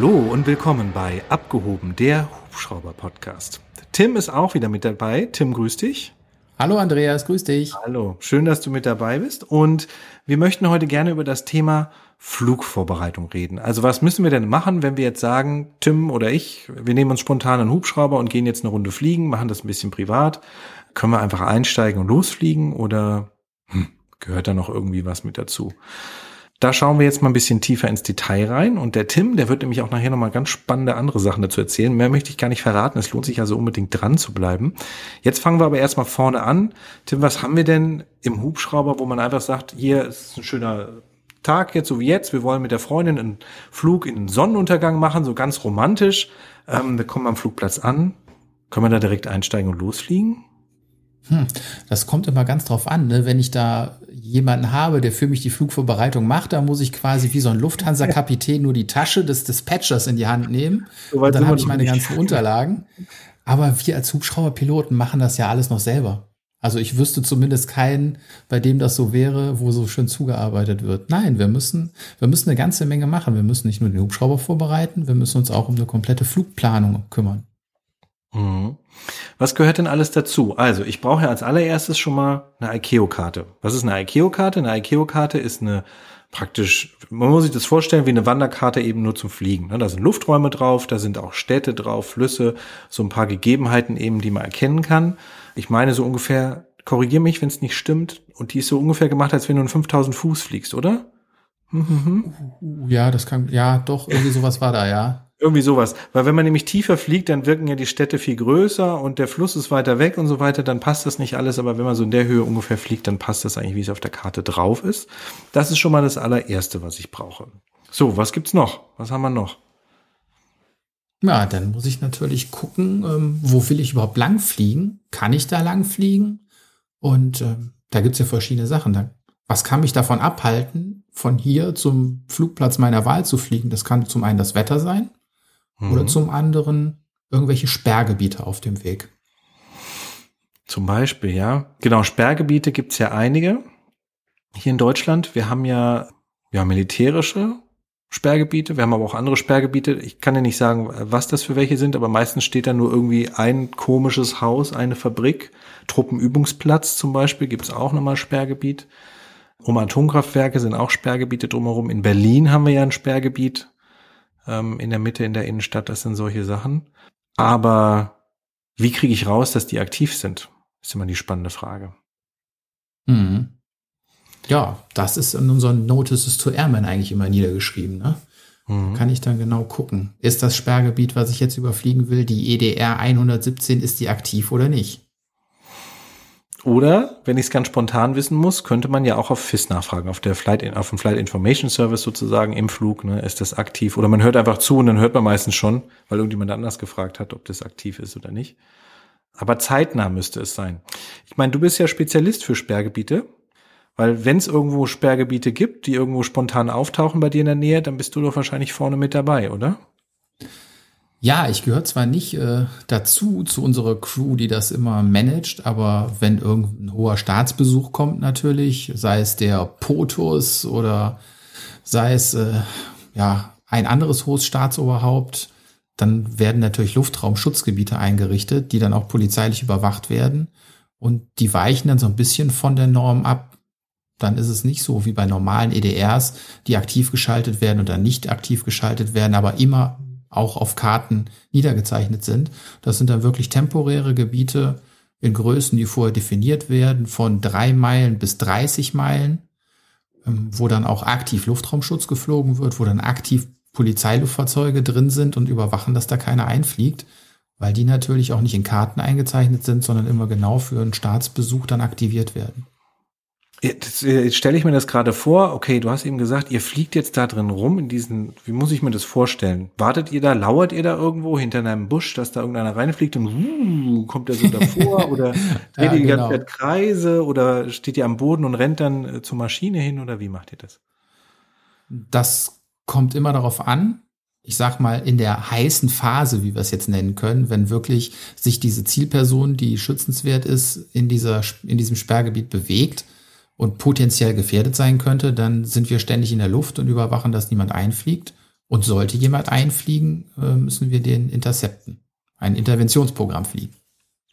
Hallo und willkommen bei Abgehoben, der Hubschrauber-Podcast. Tim ist auch wieder mit dabei. Tim, grüß dich. Hallo Andreas, grüß dich. Hallo, schön, dass du mit dabei bist. Und wir möchten heute gerne über das Thema Flugvorbereitung reden. Also was müssen wir denn machen, wenn wir jetzt sagen, Tim oder ich, wir nehmen uns spontan einen Hubschrauber und gehen jetzt eine Runde fliegen, machen das ein bisschen privat. Können wir einfach einsteigen und losfliegen oder hm, gehört da noch irgendwie was mit dazu? Da schauen wir jetzt mal ein bisschen tiefer ins Detail rein. Und der Tim, der wird nämlich auch nachher nochmal ganz spannende andere Sachen dazu erzählen. Mehr möchte ich gar nicht verraten. Es lohnt sich also unbedingt dran zu bleiben. Jetzt fangen wir aber erstmal vorne an. Tim, was haben wir denn im Hubschrauber, wo man einfach sagt, hier ist ein schöner Tag jetzt, so wie jetzt. Wir wollen mit der Freundin einen Flug in den Sonnenuntergang machen, so ganz romantisch. Ähm, wir kommen am Flugplatz an. Können wir da direkt einsteigen und losfliegen? Hm, das kommt immer ganz drauf an. Ne? Wenn ich da jemanden habe, der für mich die Flugvorbereitung macht, dann muss ich quasi wie so ein Lufthansa-Kapitän nur die Tasche des Dispatchers in die Hand nehmen. So und dann habe ich meine nicht. ganzen Unterlagen. Aber wir als Hubschrauberpiloten machen das ja alles noch selber. Also ich wüsste zumindest keinen, bei dem das so wäre, wo so schön zugearbeitet wird. Nein, wir müssen, wir müssen eine ganze Menge machen. Wir müssen nicht nur den Hubschrauber vorbereiten, wir müssen uns auch um eine komplette Flugplanung kümmern. Mhm. Was gehört denn alles dazu? Also, ich brauche ja als allererstes schon mal eine ICAO-Karte. Was ist eine ICAO-Karte? Eine ICAO-Karte ist eine praktisch, man muss sich das vorstellen wie eine Wanderkarte eben nur zum Fliegen. Ne? Da sind Lufträume drauf, da sind auch Städte drauf, Flüsse, so ein paar Gegebenheiten eben, die man erkennen kann. Ich meine so ungefähr, korrigier mich, wenn es nicht stimmt, und die ist so ungefähr gemacht, als wenn du in 5000 Fuß fliegst, oder? Mhm. Ja, das kann, ja, doch, irgendwie sowas war da, ja. Irgendwie sowas. Weil wenn man nämlich tiefer fliegt, dann wirken ja die Städte viel größer und der Fluss ist weiter weg und so weiter, dann passt das nicht alles. Aber wenn man so in der Höhe ungefähr fliegt, dann passt das eigentlich, wie es auf der Karte drauf ist. Das ist schon mal das allererste, was ich brauche. So, was gibt's noch? Was haben wir noch? Ja, dann muss ich natürlich gucken, ähm, wo will ich überhaupt lang fliegen? Kann ich da lang fliegen? Und ähm, da gibt's ja verschiedene Sachen. Dann, was kann mich davon abhalten, von hier zum Flugplatz meiner Wahl zu fliegen? Das kann zum einen das Wetter sein mhm. oder zum anderen irgendwelche Sperrgebiete auf dem Weg. Zum Beispiel, ja. Genau, Sperrgebiete gibt's ja einige hier in Deutschland. Wir haben ja, ja militärische Sperrgebiete. Wir haben aber auch andere Sperrgebiete. Ich kann ja nicht sagen, was das für welche sind, aber meistens steht da nur irgendwie ein komisches Haus, eine Fabrik. Truppenübungsplatz zum Beispiel gibt's auch nochmal Sperrgebiet. Um Atomkraftwerke sind auch Sperrgebiete drumherum. In Berlin haben wir ja ein Sperrgebiet ähm, in der Mitte, in der Innenstadt, das sind solche Sachen. Aber wie kriege ich raus, dass die aktiv sind? Ist immer die spannende Frage. Mhm. Ja, das ist in unseren Notices to Airmen eigentlich immer niedergeschrieben. Ne? Mhm. Kann ich dann genau gucken. Ist das Sperrgebiet, was ich jetzt überfliegen will, die EDR 117, ist die aktiv oder nicht? Oder, wenn ich es ganz spontan wissen muss, könnte man ja auch auf FIS nachfragen, auf der Flight, auf dem Flight Information Service sozusagen im Flug, ne, ist das aktiv? Oder man hört einfach zu und dann hört man meistens schon, weil irgendjemand anders gefragt hat, ob das aktiv ist oder nicht. Aber zeitnah müsste es sein. Ich meine, du bist ja Spezialist für Sperrgebiete, weil wenn es irgendwo Sperrgebiete gibt, die irgendwo spontan auftauchen bei dir in der Nähe, dann bist du doch wahrscheinlich vorne mit dabei, oder? Ja, ich gehöre zwar nicht äh, dazu, zu unserer Crew, die das immer managt, aber wenn irgendein hoher Staatsbesuch kommt natürlich, sei es der POTUS oder sei es äh, ja ein anderes hohes Staatsoberhaupt, dann werden natürlich Luftraumschutzgebiete eingerichtet, die dann auch polizeilich überwacht werden. Und die weichen dann so ein bisschen von der Norm ab. Dann ist es nicht so wie bei normalen EDRs, die aktiv geschaltet werden oder nicht aktiv geschaltet werden, aber immer auch auf Karten niedergezeichnet sind. Das sind dann wirklich temporäre Gebiete in Größen, die vorher definiert werden, von drei Meilen bis 30 Meilen, ähm, wo dann auch aktiv Luftraumschutz geflogen wird, wo dann aktiv Polizeiluftfahrzeuge drin sind und überwachen, dass da keiner einfliegt, weil die natürlich auch nicht in Karten eingezeichnet sind, sondern immer genau für einen Staatsbesuch dann aktiviert werden. Jetzt, jetzt stelle ich mir das gerade vor, okay, du hast eben gesagt, ihr fliegt jetzt da drin rum in diesen, wie muss ich mir das vorstellen? Wartet ihr da, lauert ihr da irgendwo hinter einem Busch, dass da irgendeiner reinfliegt und uh, kommt er so davor oder dreht ja, ihr die genau. ganze Zeit Kreise oder steht ihr am Boden und rennt dann äh, zur Maschine hin oder wie macht ihr das? Das kommt immer darauf an, ich sag mal, in der heißen Phase, wie wir es jetzt nennen können, wenn wirklich sich diese Zielperson, die schützenswert ist, in dieser, in diesem Sperrgebiet bewegt, und potenziell gefährdet sein könnte, dann sind wir ständig in der Luft und überwachen, dass niemand einfliegt. Und sollte jemand einfliegen, äh, müssen wir den intercepten. Ein Interventionsprogramm fliegen.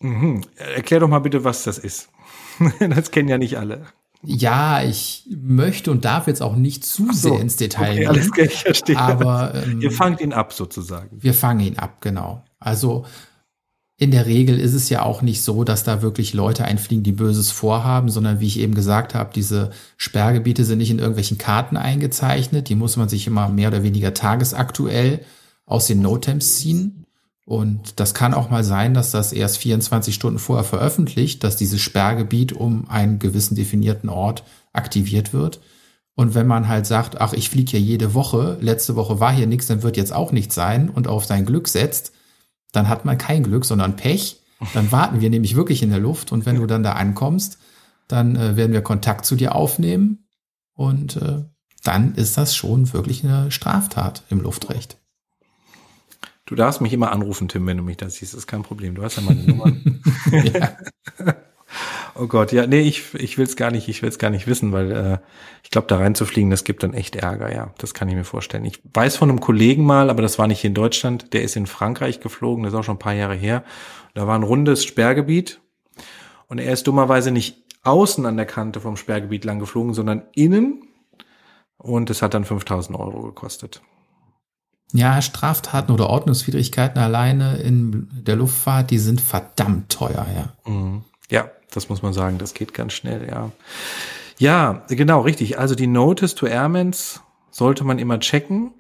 Mhm. Erklär doch mal bitte, was das ist. das kennen ja nicht alle. Ja, ich möchte und darf jetzt auch nicht zu so, sehr ins Detail okay, gehen. Alles klar, ich verstehe. Aber ähm, ihr fangt ihn ab sozusagen. Wir fangen ihn ab, genau. Also in der Regel ist es ja auch nicht so, dass da wirklich Leute einfliegen, die Böses vorhaben, sondern wie ich eben gesagt habe, diese Sperrgebiete sind nicht in irgendwelchen Karten eingezeichnet. Die muss man sich immer mehr oder weniger tagesaktuell aus den Notems ziehen. Und das kann auch mal sein, dass das erst 24 Stunden vorher veröffentlicht, dass dieses Sperrgebiet um einen gewissen definierten Ort aktiviert wird. Und wenn man halt sagt, ach, ich fliege hier jede Woche, letzte Woche war hier nichts, dann wird jetzt auch nichts sein und auf sein Glück setzt, dann hat man kein Glück, sondern Pech. Dann warten wir nämlich wirklich in der Luft und wenn du dann da ankommst, dann äh, werden wir Kontakt zu dir aufnehmen und äh, dann ist das schon wirklich eine Straftat im Luftrecht. Du darfst mich immer anrufen, Tim, wenn du mich da siehst. Das ist kein Problem. Du hast ja meine Nummer. oh Gott, ja, nee, ich, ich will es gar nicht, ich will es gar nicht wissen, weil äh, ich glaube, da reinzufliegen, das gibt dann echt Ärger, ja. Das kann ich mir vorstellen. Ich weiß von einem Kollegen mal, aber das war nicht hier in Deutschland, der ist in Frankreich geflogen, das ist auch schon ein paar Jahre her. Da war ein rundes Sperrgebiet und er ist dummerweise nicht außen an der Kante vom Sperrgebiet lang geflogen, sondern innen und es hat dann 5000 Euro gekostet. Ja, Straftaten oder Ordnungswidrigkeiten alleine in der Luftfahrt, die sind verdammt teuer, ja. Mhm. Ja, das muss man sagen, das geht ganz schnell, ja. Ja, genau, richtig. Also die Notice to Airmans sollte man immer checken.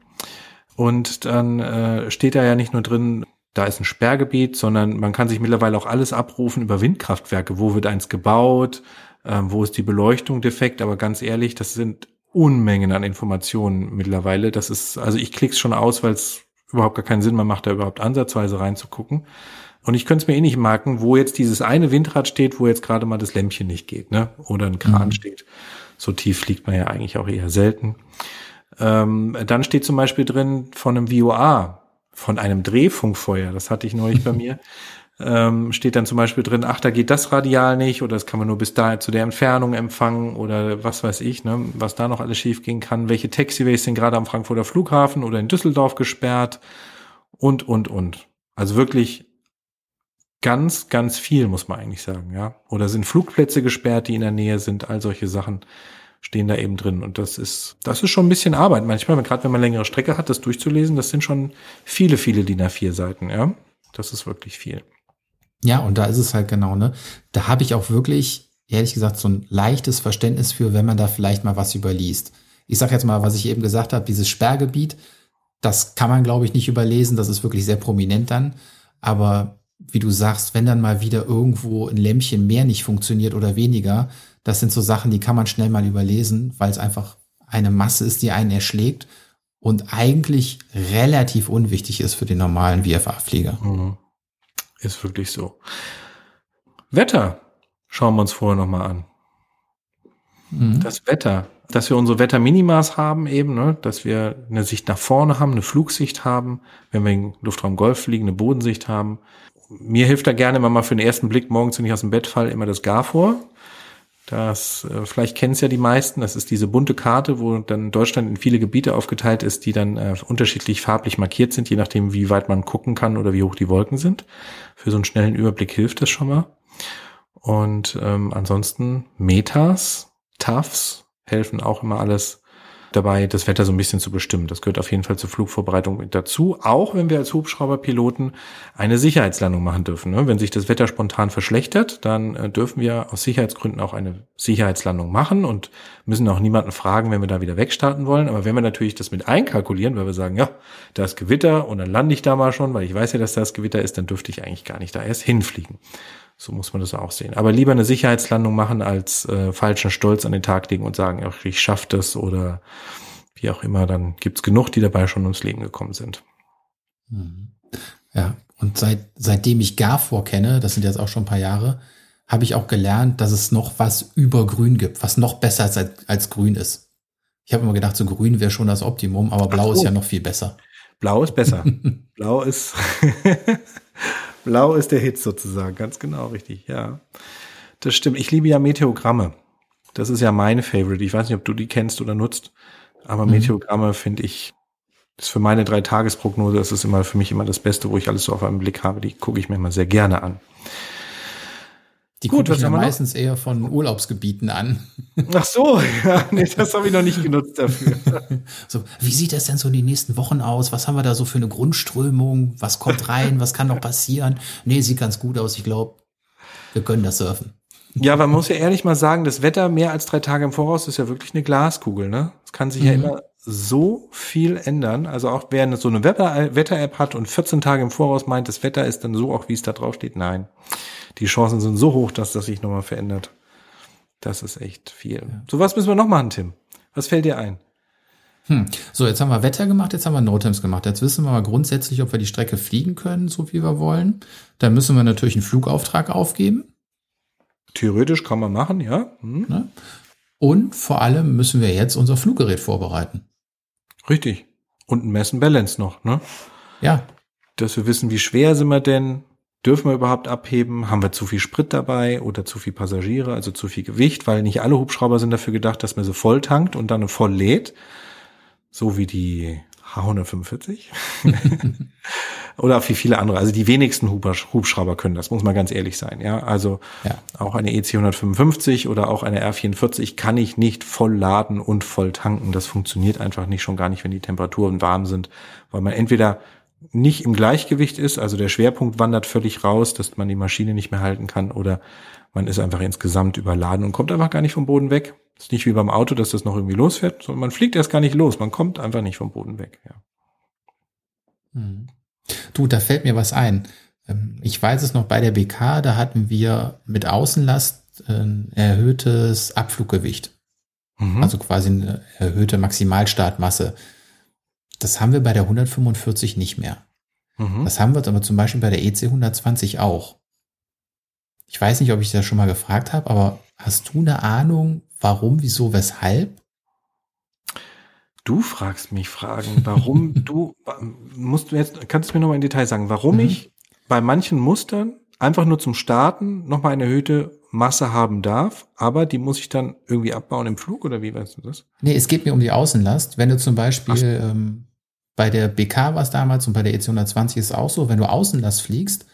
Und dann äh, steht da ja nicht nur drin, da ist ein Sperrgebiet, sondern man kann sich mittlerweile auch alles abrufen über Windkraftwerke. Wo wird eins gebaut? Äh, wo ist die Beleuchtung defekt? Aber ganz ehrlich, das sind Unmengen an Informationen mittlerweile. Das ist, also ich klick's schon aus, weil es überhaupt gar keinen Sinn mehr macht, da überhaupt ansatzweise reinzugucken. Und ich könnte es mir eh nicht merken, wo jetzt dieses eine Windrad steht, wo jetzt gerade mal das Lämpchen nicht geht, ne? Oder ein Kran mhm. steht. So tief fliegt man ja eigentlich auch eher selten. Ähm, dann steht zum Beispiel drin von einem VOA, von einem Drehfunkfeuer, das hatte ich neulich bei mir ähm, steht dann zum Beispiel drin, ach, da geht das Radial nicht oder das kann man nur bis da zu der Entfernung empfangen oder was weiß ich, ne, was da noch alles schief gehen kann. Welche Taxiways sind gerade am Frankfurter Flughafen oder in Düsseldorf gesperrt und, und, und. Also wirklich ganz, ganz viel, muss man eigentlich sagen, ja. Oder sind Flugplätze gesperrt, die in der Nähe sind, all solche Sachen stehen da eben drin. Und das ist, das ist schon ein bisschen Arbeit manchmal, gerade wenn man längere Strecke hat, das durchzulesen, das sind schon viele, viele DIN A4 Seiten, ja. Das ist wirklich viel. Ja, und da ist es halt genau, ne? Da habe ich auch wirklich, ehrlich gesagt, so ein leichtes Verständnis für, wenn man da vielleicht mal was überliest. Ich sage jetzt mal, was ich eben gesagt habe, dieses Sperrgebiet, das kann man, glaube ich, nicht überlesen, das ist wirklich sehr prominent dann. Aber wie du sagst, wenn dann mal wieder irgendwo ein Lämpchen mehr nicht funktioniert oder weniger, das sind so Sachen, die kann man schnell mal überlesen, weil es einfach eine Masse ist, die einen erschlägt und eigentlich relativ unwichtig ist für den normalen VFA-Flieger. Mhm. Ist wirklich so. Wetter schauen wir uns vorher nochmal an. Mhm. Das Wetter, dass wir unsere Wetterminimas haben eben, ne, dass wir eine Sicht nach vorne haben, eine Flugsicht haben, wenn wir im Luftraum Golf fliegen, eine Bodensicht haben. Mir hilft da gerne immer mal für den ersten Blick morgens, wenn ich aus dem Bett falle, immer das Gar vor. Das, äh, vielleicht kennen es ja die meisten, das ist diese bunte Karte, wo dann Deutschland in viele Gebiete aufgeteilt ist, die dann äh, unterschiedlich farblich markiert sind, je nachdem, wie weit man gucken kann oder wie hoch die Wolken sind. Für so einen schnellen Überblick hilft das schon mal. Und ähm, ansonsten Metas, TAFs helfen auch immer alles dabei, das Wetter so ein bisschen zu bestimmen. Das gehört auf jeden Fall zur Flugvorbereitung mit dazu, auch wenn wir als Hubschrauberpiloten eine Sicherheitslandung machen dürfen. Ne? Wenn sich das Wetter spontan verschlechtert, dann äh, dürfen wir aus Sicherheitsgründen auch eine Sicherheitslandung machen und müssen auch niemanden fragen, wenn wir da wieder wegstarten wollen. Aber wenn wir natürlich das mit einkalkulieren, weil wir sagen, ja, da ist Gewitter und dann lande ich da mal schon, weil ich weiß ja, dass das Gewitter ist, dann dürfte ich eigentlich gar nicht da erst hinfliegen. So muss man das auch sehen. Aber lieber eine Sicherheitslandung machen, als äh, falschen Stolz an den Tag legen und sagen, ach, ich schaff das oder wie auch immer, dann gibt's genug, die dabei schon ums Leben gekommen sind. Mhm. Ja, und seit, seitdem ich Garfor kenne, das sind jetzt auch schon ein paar Jahre, habe ich auch gelernt, dass es noch was über Grün gibt, was noch besser als, als Grün ist. Ich habe immer gedacht, so Grün wäre schon das Optimum, aber Blau so. ist ja noch viel besser. Blau ist besser. Blau ist Blau ist der Hit sozusagen, ganz genau richtig, ja. Das stimmt. Ich liebe ja Meteogramme. Das ist ja meine Favorite. Ich weiß nicht, ob du die kennst oder nutzt, aber mhm. Meteogramme finde ich Das ist für meine Drei-Tages-Prognose, das ist immer für mich immer das Beste, wo ich alles so auf einen Blick habe. Die gucke ich mir immer sehr gerne an. Die Gut, was ja meistens noch? eher von Urlaubsgebieten an. Ach so, ja, nee, das habe ich noch nicht genutzt dafür. so, wie sieht das denn so in den nächsten Wochen aus? Was haben wir da so für eine Grundströmung? Was kommt rein? Was kann noch passieren? Nee, sieht ganz gut aus. Ich glaube, wir können das surfen. Ja, man muss ja ehrlich mal sagen, das Wetter mehr als drei Tage im Voraus ist ja wirklich eine Glaskugel, ne? Es kann sich mhm. ja immer so viel ändern. Also auch wer so eine Wetter-App hat und 14 Tage im Voraus meint, das Wetter ist dann so auch, wie es da drauf steht. Nein. Die Chancen sind so hoch, dass das sich nochmal verändert. Das ist echt viel. Ja. So was müssen wir noch machen, Tim. Was fällt dir ein? Hm. So, jetzt haben wir Wetter gemacht, jetzt haben wir NoTimes gemacht. Jetzt wissen wir mal grundsätzlich, ob wir die Strecke fliegen können, so wie wir wollen. Dann müssen wir natürlich einen Flugauftrag aufgeben. Theoretisch kann man machen, ja. Hm. Ne? Und vor allem müssen wir jetzt unser Fluggerät vorbereiten. Richtig. Und ein Messen Balance noch, ne? Ja. Dass wir wissen, wie schwer sind wir denn? Dürfen wir überhaupt abheben? Haben wir zu viel Sprit dabei oder zu viel Passagiere, also zu viel Gewicht? Weil nicht alle Hubschrauber sind dafür gedacht, dass man so voll tankt und dann voll lädt. So wie die H145. oder wie viele andere. Also die wenigsten Hubschrauber können das, muss man ganz ehrlich sein. Ja, also ja. auch eine EC 155 oder auch eine R44 kann ich nicht voll laden und voll tanken. Das funktioniert einfach nicht, schon gar nicht, wenn die Temperaturen warm sind, weil man entweder nicht im Gleichgewicht ist, also der Schwerpunkt wandert völlig raus, dass man die Maschine nicht mehr halten kann oder man ist einfach insgesamt überladen und kommt einfach gar nicht vom Boden weg. ist nicht wie beim Auto, dass das noch irgendwie losfährt, sondern man fliegt erst gar nicht los, man kommt einfach nicht vom Boden weg. Ja. Hm. Du, da fällt mir was ein. Ähm, ich weiß es noch bei der BK, da hatten wir mit Außenlast ein erhöhtes Abfluggewicht. Mhm. Also quasi eine erhöhte Maximalstartmasse. Das haben wir bei der 145 nicht mehr. Mhm. Das haben wir aber zum Beispiel bei der EC 120 auch. Ich weiß nicht, ob ich das schon mal gefragt habe, aber hast du eine Ahnung, warum, wieso, weshalb? Du fragst mich Fragen, warum du, musst du jetzt, kannst du mir nochmal in Detail sagen, warum mhm. ich bei manchen Mustern einfach nur zum Starten nochmal eine erhöhte Masse haben darf, aber die muss ich dann irgendwie abbauen im Flug oder wie weißt du das? Nee, es geht mir um die Außenlast. Wenn du zum Beispiel ähm, bei der BK war es damals und bei der EC 120 ist es auch so, wenn du Außenlast fliegst,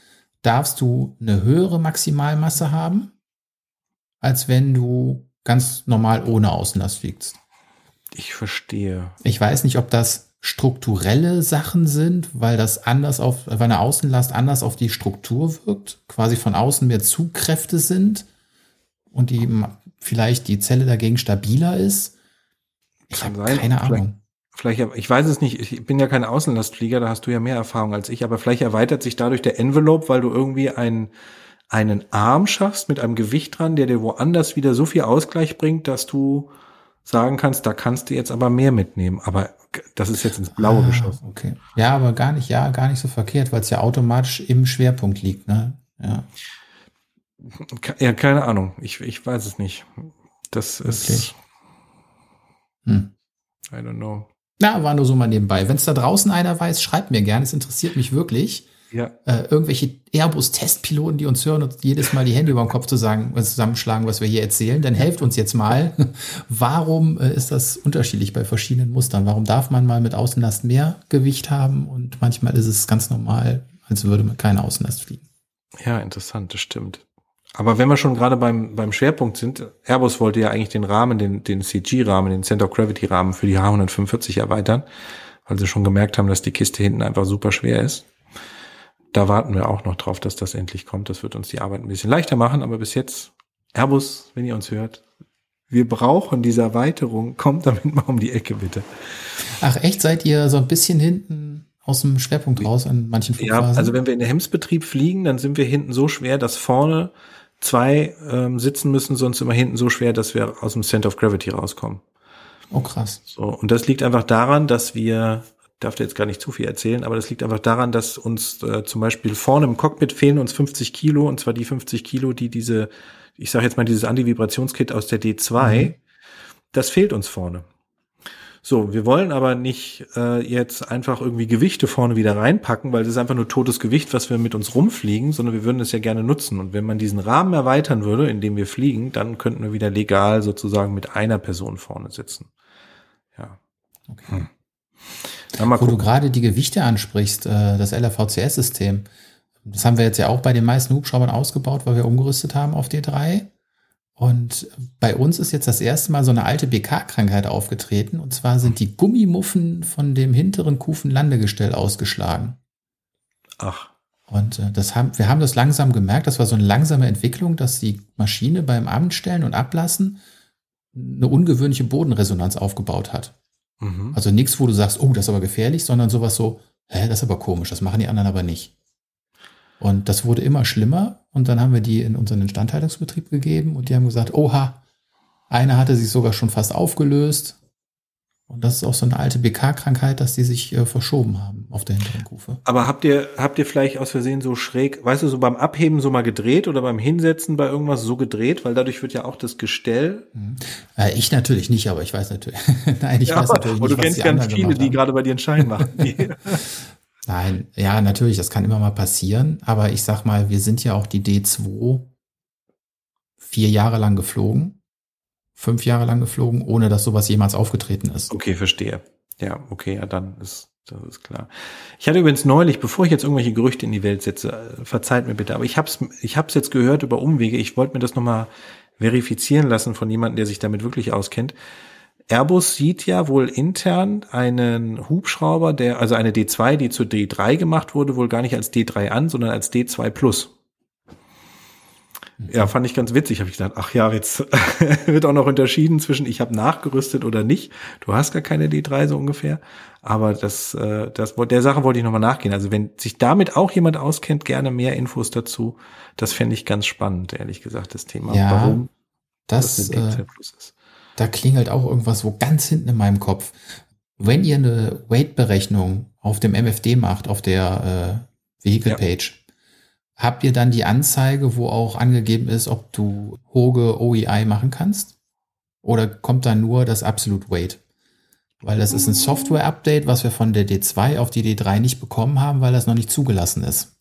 darfst du eine höhere Maximalmasse haben, als wenn du ganz normal ohne Außenlast fliegst. Ich verstehe. Ich weiß nicht, ob das strukturelle Sachen sind, weil das anders auf, weil eine Außenlast anders auf die Struktur wirkt, quasi von außen mehr Zugkräfte sind und die vielleicht die Zelle dagegen stabiler ist. Ich habe keine Ahnung. Vielleicht, ich weiß es nicht, ich bin ja kein Außenlastflieger, da hast du ja mehr Erfahrung als ich, aber vielleicht erweitert sich dadurch der Envelope, weil du irgendwie einen, einen Arm schaffst mit einem Gewicht dran, der dir woanders wieder so viel Ausgleich bringt, dass du sagen kannst, da kannst du jetzt aber mehr mitnehmen. Aber das ist jetzt ins Blaue ah, geschossen. Okay. Ja, aber gar nicht, ja, gar nicht so verkehrt, weil es ja automatisch im Schwerpunkt liegt, ne? Ja. Ja, keine Ahnung. Ich, ich weiß es nicht. Das ist. Hm. I don't know. Na, war nur so mal nebenbei. Wenn es da draußen einer weiß, schreibt mir gerne. Es interessiert mich wirklich ja. äh, irgendwelche Airbus-Testpiloten, die uns hören und jedes Mal die Hände über den Kopf zu sagen, zusammenschlagen, was wir hier erzählen, dann helft uns jetzt mal. Warum äh, ist das unterschiedlich bei verschiedenen Mustern? Warum darf man mal mit Außenlast mehr Gewicht haben und manchmal ist es ganz normal, als würde man keine Außenlast fliegen? Ja, interessant, das stimmt. Aber wenn wir schon gerade beim, beim Schwerpunkt sind, Airbus wollte ja eigentlich den Rahmen, den, den CG-Rahmen, den Center of Gravity-Rahmen für die H145 erweitern, weil sie schon gemerkt haben, dass die Kiste hinten einfach super schwer ist da warten wir auch noch drauf, dass das endlich kommt. Das wird uns die Arbeit ein bisschen leichter machen, aber bis jetzt, Airbus, wenn ihr uns hört, wir brauchen diese Erweiterung. Kommt damit mal um die Ecke, bitte. Ach, echt? Seid ihr so ein bisschen hinten aus dem Schwerpunkt raus an manchen Flugphasen? Ja, also wenn wir in der Hemsbetrieb fliegen, dann sind wir hinten so schwer, dass vorne zwei ähm, sitzen müssen, sonst immer hinten so schwer, dass wir aus dem Center of Gravity rauskommen. Oh, krass. So, und das liegt einfach daran, dass wir darf da jetzt gar nicht zu viel erzählen, aber das liegt einfach daran, dass uns äh, zum Beispiel vorne im Cockpit fehlen uns 50 Kilo, und zwar die 50 Kilo, die diese, ich sage jetzt mal dieses Anti-Vibrationskit aus der D2, mhm. das fehlt uns vorne. So, wir wollen aber nicht äh, jetzt einfach irgendwie Gewichte vorne wieder reinpacken, weil das ist einfach nur totes Gewicht, was wir mit uns rumfliegen, sondern wir würden es ja gerne nutzen. Und wenn man diesen Rahmen erweitern würde, in dem wir fliegen, dann könnten wir wieder legal sozusagen mit einer Person vorne sitzen. Ja. Okay. Hm. Wo du gerade die Gewichte ansprichst, äh, das LRVCS-System, das haben wir jetzt ja auch bei den meisten Hubschraubern ausgebaut, weil wir umgerüstet haben auf D3. Und bei uns ist jetzt das erste Mal so eine alte BK-Krankheit aufgetreten. Und zwar sind die Gummimuffen von dem hinteren Kufenlandegestell ausgeschlagen. Ach. Und äh, das haben, wir haben das langsam gemerkt. Das war so eine langsame Entwicklung, dass die Maschine beim Abendstellen und Ablassen eine ungewöhnliche Bodenresonanz aufgebaut hat. Mhm. Also nichts, wo du sagst, oh, das ist aber gefährlich, sondern sowas so, hä, das ist aber komisch, das machen die anderen aber nicht. Und das wurde immer schlimmer und dann haben wir die in unseren Instandhaltungsbetrieb gegeben und die haben gesagt, oha, eine hatte sich sogar schon fast aufgelöst. Und das ist auch so eine alte BK-Krankheit, dass die sich äh, verschoben haben auf der hinteren Kufe. Aber habt ihr, habt ihr vielleicht aus Versehen so schräg, weißt du, so beim Abheben so mal gedreht oder beim Hinsetzen bei irgendwas so gedreht? Weil dadurch wird ja auch das Gestell. Mhm. Äh, ich natürlich nicht, aber ich weiß natürlich. Nein, ich ja, weiß natürlich nicht. Aber du kennst ganz viele, die gerade bei dir einen Schein machen. Nein, ja, natürlich, das kann immer mal passieren. Aber ich sag mal, wir sind ja auch die D2 vier Jahre lang geflogen fünf Jahre lang geflogen, ohne dass sowas jemals aufgetreten ist. Okay, verstehe. Ja, okay, ja, dann ist das ist klar. Ich hatte übrigens neulich, bevor ich jetzt irgendwelche Gerüchte in die Welt setze, äh, verzeiht mir bitte, aber ich hab's, ich hab's jetzt gehört über Umwege. Ich wollte mir das nochmal verifizieren lassen von jemandem, der sich damit wirklich auskennt. Airbus sieht ja wohl intern einen Hubschrauber, der, also eine D2, die zu D3 gemacht wurde, wohl gar nicht als D3 an, sondern als D2 Plus. Ja, fand ich ganz witzig. Habe ich gedacht, ach ja, jetzt wird auch noch unterschieden zwischen ich habe nachgerüstet oder nicht. Du hast gar keine D3 so ungefähr. Aber das, äh, das der Sache wollte ich nochmal nachgehen. Also wenn sich damit auch jemand auskennt, gerne mehr Infos dazu. Das fände ich ganz spannend, ehrlich gesagt, das Thema. Ja, Warum das, das äh, ist. Da klingelt auch irgendwas wo ganz hinten in meinem Kopf. Wenn ihr eine Weight-Berechnung auf dem MFD macht, auf der äh, Vehicle-Page, habt ihr dann die Anzeige, wo auch angegeben ist, ob du Hoge OEI machen kannst? Oder kommt da nur das Absolute Weight? Weil das ist ein Software-Update, was wir von der D2 auf die D3 nicht bekommen haben, weil das noch nicht zugelassen ist.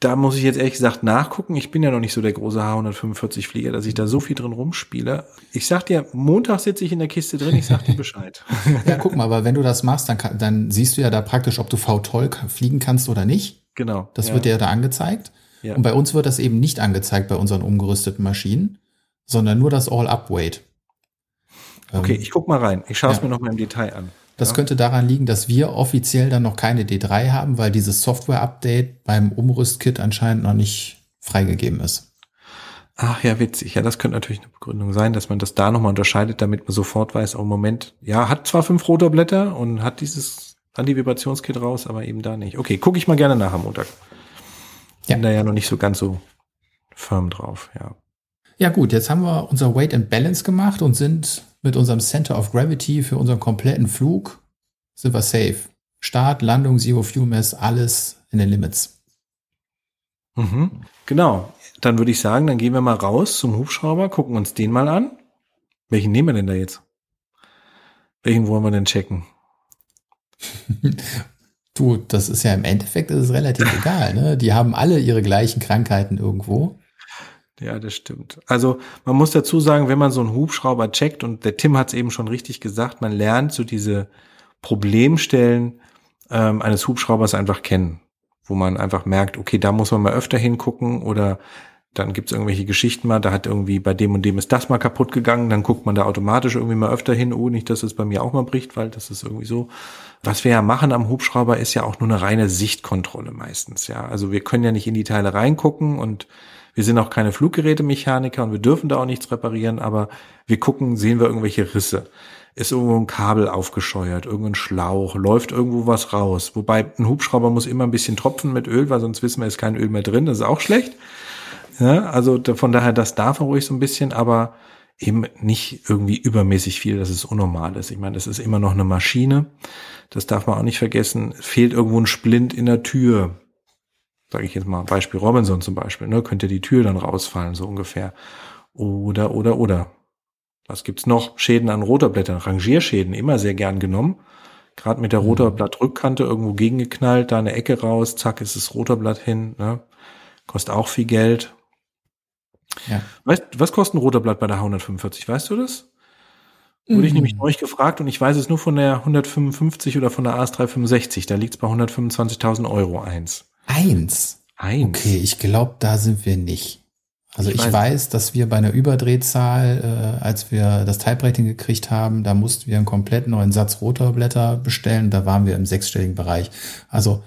Da muss ich jetzt ehrlich gesagt nachgucken. Ich bin ja noch nicht so der große H145-Flieger, dass ich da so viel drin rumspiele. Ich sag dir, Montag sitze ich in der Kiste drin, ich sag dir Bescheid. ja, guck mal, aber wenn du das machst, dann, dann siehst du ja da praktisch, ob du V-Toll fliegen kannst oder nicht. Genau. Das ja. wird ja da angezeigt. Ja. Und bei uns wird das eben nicht angezeigt bei unseren umgerüsteten Maschinen, sondern nur das All-Up-Weight. Okay, ähm, ich guck mal rein. Ich schaue es ja. mir noch mal im Detail an. Das ja. könnte daran liegen, dass wir offiziell dann noch keine D3 haben, weil dieses Software-Update beim Umrüstkit anscheinend noch nicht freigegeben ist. Ach ja, witzig. Ja, das könnte natürlich eine Begründung sein, dass man das da nochmal unterscheidet, damit man sofort weiß, oh Moment, ja, hat zwar fünf Rotorblätter und hat dieses Anti-Vibrationskit raus, aber eben da nicht. Okay, gucke ich mal gerne nach am Montag. Ja. Bin da ja noch nicht so ganz so firm drauf, ja. Ja gut, jetzt haben wir unser Weight and Balance gemacht und sind mit unserem Center of Gravity für unseren kompletten Flug sind wir safe. Start, Landung, Zero Fuel Mass, alles in den Limits. Mhm. Genau. Dann würde ich sagen, dann gehen wir mal raus zum Hubschrauber, gucken uns den mal an. Welchen nehmen wir denn da jetzt? Welchen wollen wir denn checken? du, das ist ja im Endeffekt ist es relativ egal. Ne? Die haben alle ihre gleichen Krankheiten irgendwo. Ja, das stimmt. Also man muss dazu sagen, wenn man so einen Hubschrauber checkt, und der Tim hat es eben schon richtig gesagt, man lernt so diese Problemstellen ähm, eines Hubschraubers einfach kennen, wo man einfach merkt, okay, da muss man mal öfter hingucken oder dann gibt's irgendwelche Geschichten mal, da hat irgendwie bei dem und dem ist das mal kaputt gegangen, dann guckt man da automatisch irgendwie mal öfter hin, oh, nicht, dass es bei mir auch mal bricht, weil das ist irgendwie so. Was wir ja machen am Hubschrauber ist ja auch nur eine reine Sichtkontrolle meistens, ja. Also wir können ja nicht in die Teile reingucken und wir sind auch keine Fluggerätemechaniker und wir dürfen da auch nichts reparieren, aber wir gucken, sehen wir irgendwelche Risse. Ist irgendwo ein Kabel aufgescheuert, irgendein Schlauch, läuft irgendwo was raus. Wobei ein Hubschrauber muss immer ein bisschen tropfen mit Öl, weil sonst wissen wir, ist kein Öl mehr drin, das ist auch schlecht. Ja, also von daher, das darf er ruhig so ein bisschen, aber eben nicht irgendwie übermäßig viel, dass es unnormal ist. Ich meine, das ist immer noch eine Maschine. Das darf man auch nicht vergessen. fehlt irgendwo ein Splint in der Tür. Sage ich jetzt mal, Beispiel Robinson zum Beispiel, ne? Könnte die Tür dann rausfallen, so ungefähr. Oder, oder, oder. Was gibt's noch? Schäden an Rotorblättern, Rangierschäden, immer sehr gern genommen. Gerade mit der mhm. Rotorblattrückkante irgendwo gegengeknallt, da eine Ecke raus, zack, ist das Rotorblatt hin. Ne? Kostet auch viel Geld. Ja. Weißt, was kostet ein roter Blatt bei der H145? Weißt du das? Wurde ich nämlich neulich gefragt und ich weiß es nur von der 155 oder von der AS 365. Da liegt es bei 125.000 Euro eins. Eins? Eins. Okay, ich glaube, da sind wir nicht. Also ich, ich weiß, weiß, dass wir bei einer Überdrehzahl, äh, als wir das Type-Rating gekriegt haben, da mussten wir einen komplett neuen Satz Rotorblätter bestellen. Da waren wir im sechsstelligen Bereich. Also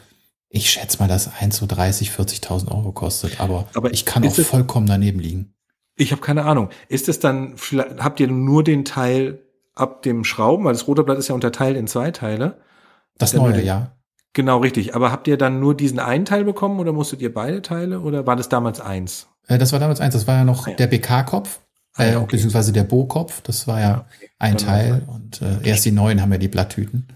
ich schätze mal, dass eins so 30, 40.000 Euro kostet. Aber, aber ich kann auch vollkommen daneben liegen. Ich habe keine Ahnung. Ist es dann, habt ihr nur den Teil ab dem Schrauben, weil das Rotorblatt ist ja unterteilt in zwei Teile. Das neue, den, ja. Genau, richtig. Aber habt ihr dann nur diesen einen Teil bekommen oder musstet ihr beide Teile oder war das damals eins? Äh, das war damals eins. Das war ja noch ah, ja. der BK-Kopf, ah, ja, äh, okay. beziehungsweise der Bo-Kopf. Das war ja okay. ein dann Teil. Und äh, erst die neuen haben ja die Blatttüten.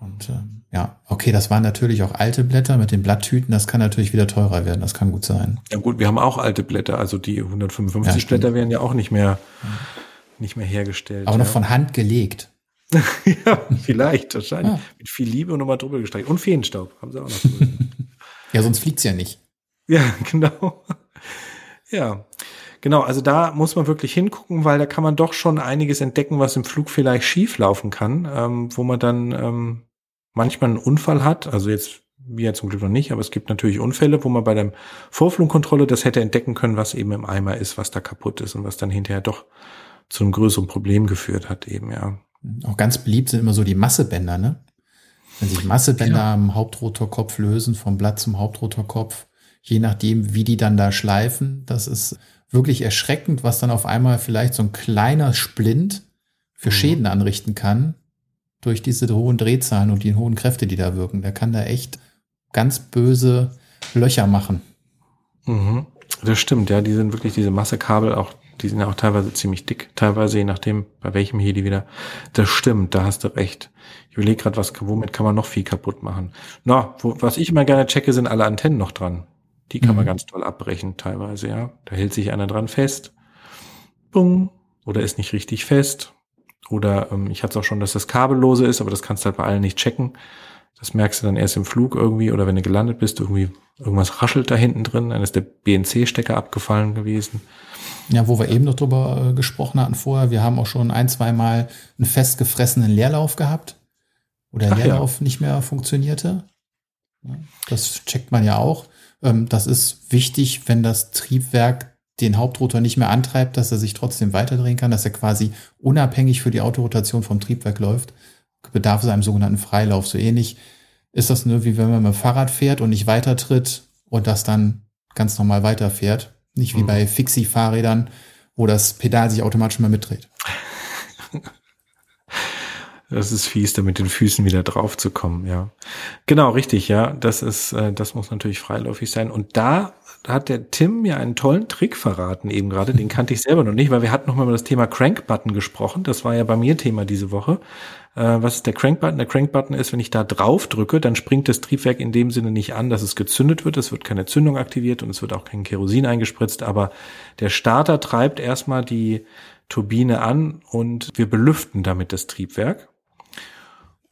Und ähm, ja, okay, das waren natürlich auch alte Blätter mit den Blatttüten. Das kann natürlich wieder teurer werden. Das kann gut sein. Ja gut, wir haben auch alte Blätter. Also die 155 ja, Blätter werden ja auch nicht mehr, nicht mehr hergestellt. Aber noch von Hand gelegt. ja, vielleicht, wahrscheinlich. Ja. Mit viel Liebe und nochmal drüber gestreicht. Und Feenstaub haben sie auch noch. ja, sonst fliegt's ja nicht. Ja, genau. Ja. Genau, also da muss man wirklich hingucken, weil da kann man doch schon einiges entdecken, was im Flug vielleicht schief laufen kann, ähm, wo man dann ähm, manchmal einen Unfall hat. Also jetzt wir zum Glück noch nicht, aber es gibt natürlich Unfälle, wo man bei der Vorflugkontrolle das hätte entdecken können, was eben im Eimer ist, was da kaputt ist und was dann hinterher doch zu einem größeren Problem geführt hat eben, ja. Auch ganz beliebt sind immer so die Massebänder, ne? Wenn sich Massebänder ja. am Hauptrotorkopf lösen, vom Blatt zum Hauptrotorkopf, je nachdem, wie die dann da schleifen, das ist wirklich erschreckend, was dann auf einmal vielleicht so ein kleiner Splint für mhm. Schäden anrichten kann durch diese hohen Drehzahlen und die hohen Kräfte, die da wirken. Der kann da echt ganz böse Löcher machen. Mhm. Das stimmt, ja, die sind wirklich diese Massekabel auch die sind ja auch teilweise ziemlich dick, teilweise je nachdem, bei welchem Heli wieder. Das stimmt, da hast du recht. Ich überlege gerade, was, womit kann man noch viel kaputt machen. Na, wo, was ich immer gerne checke, sind alle Antennen noch dran. Die kann mhm. man ganz toll abbrechen, teilweise, ja. Da hält sich einer dran fest. Bung. Oder ist nicht richtig fest. Oder ähm, ich hatte es auch schon, dass das kabellose ist, aber das kannst du halt bei allen nicht checken. Das merkst du dann erst im Flug irgendwie oder wenn du gelandet bist, irgendwie irgendwas raschelt da hinten drin, dann ist der BNC-Stecker abgefallen gewesen. Ja, wo wir eben noch drüber äh, gesprochen hatten vorher, wir haben auch schon ein, zwei Mal einen festgefressenen Leerlauf gehabt, wo der Ach Leerlauf ja. nicht mehr funktionierte. Das checkt man ja auch. Ähm, das ist wichtig, wenn das Triebwerk den Hauptrotor nicht mehr antreibt, dass er sich trotzdem weiterdrehen kann, dass er quasi unabhängig für die Autorotation vom Triebwerk läuft, bedarf es einem sogenannten Freilauf. So ähnlich ist das nur wie wenn man mit dem Fahrrad fährt und nicht weitertritt und das dann ganz normal weiterfährt. Nicht wie mhm. bei Fixie-Fahrrädern, wo das Pedal sich automatisch mal mitdreht. Das ist fies, da mit den Füßen wieder drauf zu kommen, ja. Genau, richtig, ja. Das ist, äh, das muss natürlich freiläufig sein. Und da hat der Tim mir einen tollen Trick verraten eben gerade. Den kannte ich selber noch nicht, weil wir hatten noch mal über das Thema Crank-Button gesprochen. Das war ja bei mir Thema diese Woche. Äh, was ist der Crank-Button? Der Crank-Button ist, wenn ich da drauf drücke, dann springt das Triebwerk in dem Sinne nicht an, dass es gezündet wird. Es wird keine Zündung aktiviert und es wird auch kein Kerosin eingespritzt. Aber der Starter treibt erstmal die Turbine an und wir belüften damit das Triebwerk.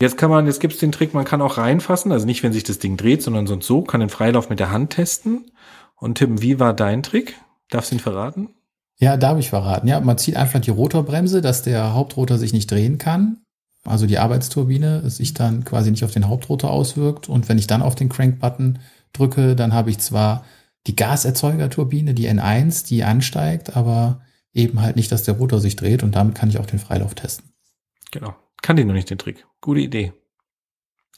Jetzt kann man, jetzt gibt's den Trick, man kann auch reinfassen, also nicht, wenn sich das Ding dreht, sondern sonst so, kann den Freilauf mit der Hand testen. Und Tim, wie war dein Trick? Darfst du ihn verraten? Ja, darf ich verraten. Ja, man zieht einfach die Rotorbremse, dass der Hauptrotor sich nicht drehen kann. Also die Arbeitsturbine sich dann quasi nicht auf den Hauptrotor auswirkt. Und wenn ich dann auf den Crank-Button drücke, dann habe ich zwar die Gaserzeugerturbine, die N1, die ansteigt, aber eben halt nicht, dass der Rotor sich dreht und damit kann ich auch den Freilauf testen. Genau. Kann die noch nicht den Trick. Gute Idee.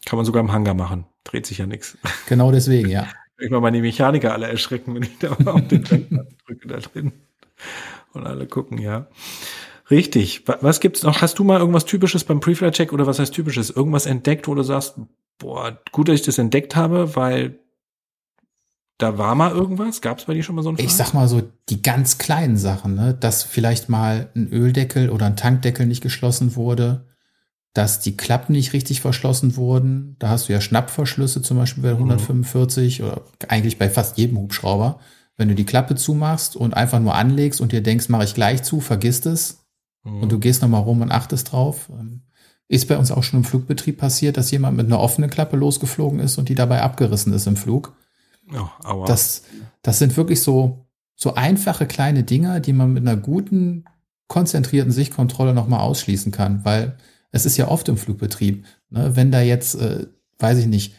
Kann man sogar im Hangar machen. Dreht sich ja nichts. Genau deswegen, ja. Ich mal meine Mechaniker alle erschrecken, wenn ich da auf den Trennbutton drücke da drin. Und alle gucken, ja. Richtig. Was gibt's noch? Hast du mal irgendwas Typisches beim Preflight-Check oder was heißt Typisches? Irgendwas entdeckt, wo du sagst, boah, gut, dass ich das entdeckt habe, weil da war mal irgendwas? Gab es bei dir schon mal so Fall? Ich sag mal so, die ganz kleinen Sachen, ne? dass vielleicht mal ein Öldeckel oder ein Tankdeckel nicht geschlossen wurde, dass die Klappen nicht richtig verschlossen wurden. Da hast du ja Schnappverschlüsse zum Beispiel bei 145 mhm. oder eigentlich bei fast jedem Hubschrauber. Wenn du die Klappe zumachst und einfach nur anlegst und dir denkst, mache ich gleich zu, vergisst es mhm. und du gehst nochmal rum und achtest drauf. Ähm, ist bei uns auch schon im Flugbetrieb passiert, dass jemand mit einer offenen Klappe losgeflogen ist und die dabei abgerissen ist im Flug. Oh, das, das sind wirklich so, so einfache kleine Dinger, die man mit einer guten konzentrierten Sichtkontrolle nochmal ausschließen kann, weil es ist ja oft im Flugbetrieb, ne, wenn da jetzt, äh, weiß ich nicht,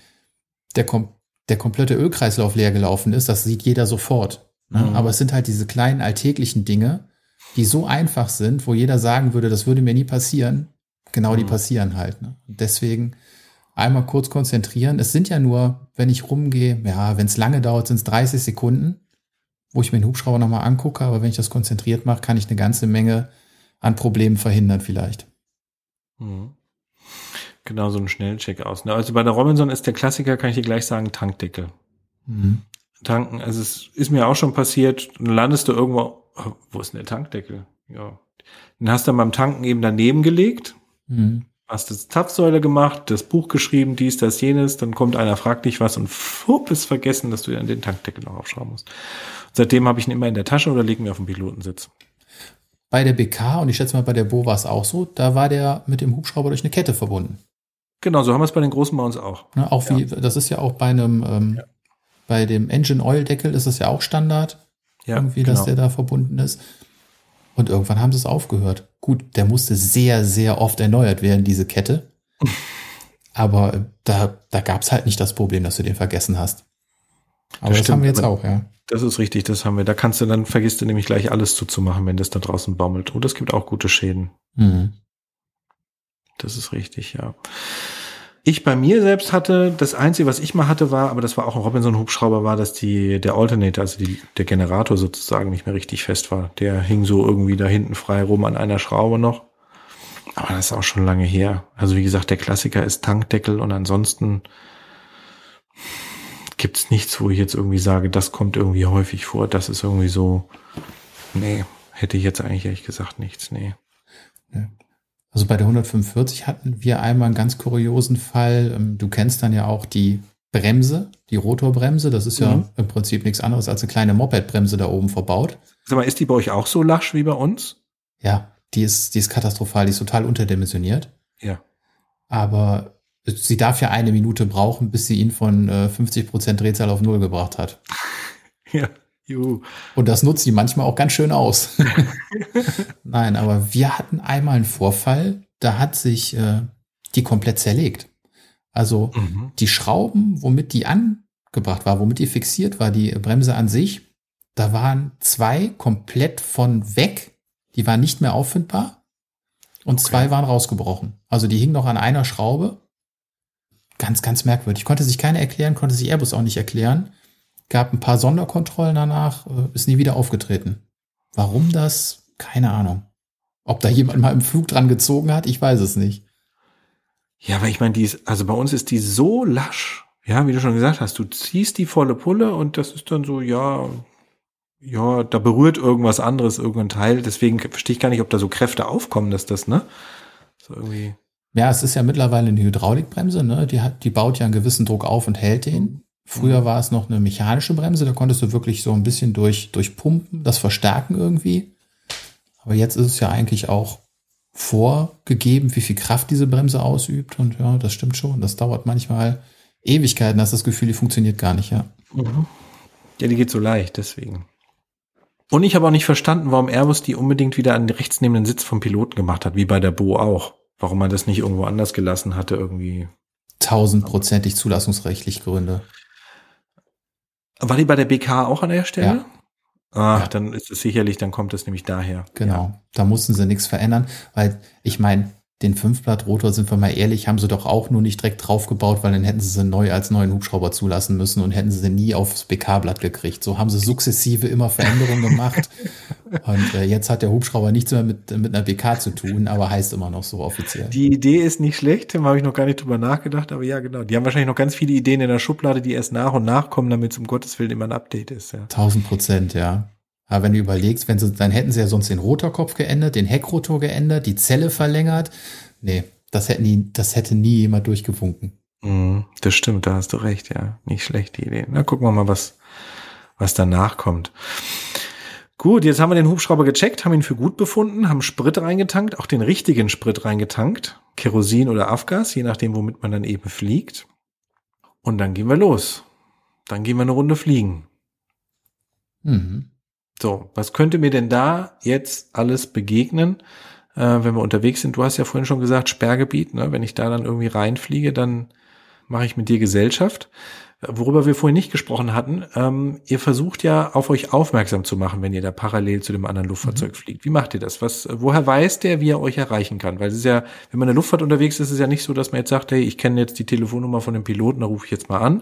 der, kom der komplette Ölkreislauf leer gelaufen ist, das sieht jeder sofort. Ne? Mhm. Aber es sind halt diese kleinen alltäglichen Dinge, die so einfach sind, wo jeder sagen würde, das würde mir nie passieren. Genau, mhm. die passieren halt. Ne? Deswegen einmal kurz konzentrieren. Es sind ja nur, wenn ich rumgehe, ja, wenn es lange dauert, sind es 30 Sekunden, wo ich mir den Hubschrauber nochmal angucke. Aber wenn ich das konzentriert mache, kann ich eine ganze Menge an Problemen verhindern vielleicht. Mhm. Genau, so ein Schnellcheck aus. Ne? Also bei der Robinson ist der Klassiker, kann ich dir gleich sagen, Tankdeckel. Mhm. Tanken, also es ist mir auch schon passiert, dann landest du irgendwo, oh, wo ist denn der Tankdeckel? Ja. Den hast du dann beim Tanken eben daneben gelegt, mhm. hast das Zapfsäule gemacht, das Buch geschrieben, dies, das, jenes, dann kommt einer, fragt dich was und fupp, ist vergessen, dass du dann den Tankdeckel noch aufschrauben musst. Und seitdem habe ich ihn immer in der Tasche oder lege mir auf den Pilotensitz. Bei der BK und ich schätze mal bei der Bo war es auch so, da war der mit dem Hubschrauber durch eine Kette verbunden. Genau, so haben wir es bei den großen bei uns auch. Ja, auch wie, ja. das ist ja auch bei einem, ähm, ja. Bei dem Engine Oil Deckel ist das ja auch Standard. Ja, irgendwie, genau. dass der da verbunden ist. Und irgendwann haben sie es aufgehört. Gut, der musste sehr, sehr oft erneuert werden, diese Kette. Aber da, da gab es halt nicht das Problem, dass du den vergessen hast. Aber das, das haben wir jetzt auch, ja. Das ist richtig, das haben wir. Da kannst du dann, vergisst du nämlich gleich alles zuzumachen, wenn das da draußen baumelt. Und es gibt auch gute Schäden. Mhm. Das ist richtig, ja. Ich bei mir selbst hatte, das Einzige, was ich mal hatte, war, aber das war auch ein Robinson-Hubschrauber, war, dass die, der Alternator, also die, der Generator sozusagen nicht mehr richtig fest war. Der hing so irgendwie da hinten frei rum an einer Schraube noch. Aber das ist auch schon lange her. Also wie gesagt, der Klassiker ist Tankdeckel und ansonsten gibt's nichts, wo ich jetzt irgendwie sage, das kommt irgendwie häufig vor. Das ist irgendwie so, nee, hätte ich jetzt eigentlich ehrlich gesagt nichts, nee. Also bei der 145 hatten wir einmal einen ganz kuriosen Fall. Ähm, du kennst dann ja auch die Bremse, die Rotorbremse. Das ist ja mhm. im Prinzip nichts anderes als eine kleine Mopedbremse da oben verbaut. Sag mal, ist die bei euch auch so lasch wie bei uns? Ja, die ist, die ist katastrophal, die ist total unterdimensioniert. Ja. Aber sie darf ja eine Minute brauchen, bis sie ihn von äh, 50 Prozent Drehzahl auf Null gebracht hat. Ja. Juhu. Und das nutzt sie manchmal auch ganz schön aus. Nein, aber wir hatten einmal einen Vorfall, da hat sich äh, die komplett zerlegt. Also mhm. die Schrauben, womit die angebracht war, womit die fixiert war, die Bremse an sich, da waren zwei komplett von weg, die waren nicht mehr auffindbar und okay. zwei waren rausgebrochen. Also die hingen noch an einer Schraube. Ganz, ganz merkwürdig. Konnte sich keiner erklären, konnte sich Airbus auch nicht erklären gab ein paar Sonderkontrollen danach, äh, ist nie wieder aufgetreten. Warum das? Keine Ahnung. Ob da jemand mal im Flug dran gezogen hat, ich weiß es nicht. Ja, aber ich meine, die ist, also bei uns ist die so lasch. Ja, wie du schon gesagt hast, du ziehst die volle Pulle und das ist dann so, ja, ja, da berührt irgendwas anderes, irgendein Teil. Deswegen verstehe ich gar nicht, ob da so Kräfte aufkommen, dass das, ne? So irgendwie. Ja, es ist ja mittlerweile eine Hydraulikbremse, ne? Die hat, die baut ja einen gewissen Druck auf und hält den. Früher war es noch eine mechanische Bremse, da konntest du wirklich so ein bisschen durch, durch Pumpen das verstärken irgendwie. Aber jetzt ist es ja eigentlich auch vorgegeben, wie viel Kraft diese Bremse ausübt. Und ja, das stimmt schon. Das dauert manchmal Ewigkeiten, hast das Gefühl, die funktioniert gar nicht, ja. Mhm. Ja, die geht so leicht, deswegen. Und ich habe auch nicht verstanden, warum Airbus die unbedingt wieder an den rechts neben den Sitz vom Piloten gemacht hat, wie bei der Bo auch. Warum man das nicht irgendwo anders gelassen hatte, irgendwie. Tausendprozentig zulassungsrechtlich Gründe. War die bei der BK auch an der Stelle? Ja. Ach, ja. dann ist es sicherlich, dann kommt es nämlich daher. Genau. Ja. Da mussten sie nichts verändern, weil ich meine, den Fünfblatt-Rotor, sind wir mal ehrlich, haben sie doch auch nur nicht direkt draufgebaut, weil dann hätten sie sie neu als neuen Hubschrauber zulassen müssen und hätten sie sie nie aufs BK-Blatt gekriegt. So haben sie sukzessive immer Veränderungen gemacht. Und äh, jetzt hat der Hubschrauber nichts mehr mit, mit einer BK zu tun, aber heißt immer noch so offiziell. Die Idee ist nicht schlecht, da habe ich noch gar nicht drüber nachgedacht, aber ja, genau. Die haben wahrscheinlich noch ganz viele Ideen in der Schublade, die erst nach und nach kommen, damit es um Gottes Willen immer ein Update ist. Ja. Tausend Prozent, ja. Aber wenn du überlegst, wenn sie, dann hätten sie ja sonst den Rotorkopf geändert, den Heckrotor geändert, die Zelle verlängert. Nee, das hätte nie, das hätte nie jemand durchgewunken. Mm, das stimmt, da hast du recht, ja. Nicht schlechte Idee. Na, gucken wir mal, was, was danach kommt. Gut, jetzt haben wir den Hubschrauber gecheckt, haben ihn für gut befunden, haben Sprit reingetankt, auch den richtigen Sprit reingetankt. Kerosin oder Afgas, je nachdem, womit man dann eben fliegt. Und dann gehen wir los. Dann gehen wir eine Runde fliegen. Mhm. So, was könnte mir denn da jetzt alles begegnen, äh, wenn wir unterwegs sind? Du hast ja vorhin schon gesagt, Sperrgebiet, ne? Wenn ich da dann irgendwie reinfliege, dann mache ich mit dir Gesellschaft. Worüber wir vorhin nicht gesprochen hatten, ähm, ihr versucht ja auf euch aufmerksam zu machen, wenn ihr da parallel zu dem anderen Luftfahrzeug mhm. fliegt. Wie macht ihr das? Was, woher weiß der, wie er euch erreichen kann? Weil es ist ja, wenn man in der Luftfahrt unterwegs ist, ist es ja nicht so, dass man jetzt sagt, hey, ich kenne jetzt die Telefonnummer von dem Piloten, da rufe ich jetzt mal an,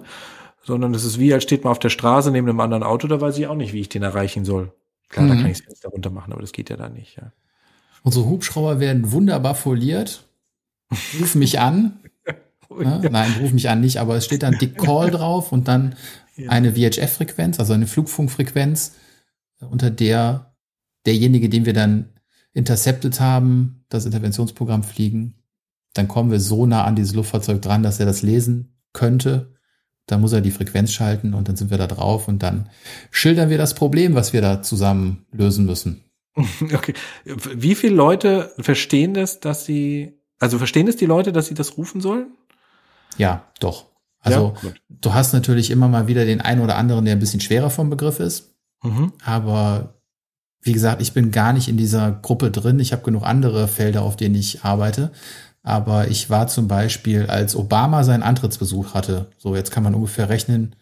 sondern es ist wie, als steht man auf der Straße neben einem anderen Auto, da weiß ich auch nicht, wie ich den erreichen soll. Klar, mhm. da kann ich es jetzt darunter machen, aber das geht ja da nicht, ja. Unsere Hubschrauber werden wunderbar foliert. Ruf mich an. Ja, nein, ruf mich an nicht, aber es steht dann Dick Call drauf und dann ja. eine VHF-Frequenz, also eine Flugfunkfrequenz, unter der derjenige, den wir dann intercepted haben, das Interventionsprogramm fliegen, dann kommen wir so nah an dieses Luftfahrzeug dran, dass er das lesen könnte. Da muss er die Frequenz schalten und dann sind wir da drauf und dann schildern wir das Problem, was wir da zusammen lösen müssen. Okay. Wie viele Leute verstehen das, dass sie, also verstehen es die Leute, dass sie das rufen sollen? Ja, doch. Also ja, du hast natürlich immer mal wieder den einen oder anderen, der ein bisschen schwerer vom Begriff ist. Mhm. Aber wie gesagt, ich bin gar nicht in dieser Gruppe drin. Ich habe genug andere Felder, auf denen ich arbeite. Aber ich war zum Beispiel, als Obama seinen Antrittsbesuch hatte, so jetzt kann man ungefähr rechnen,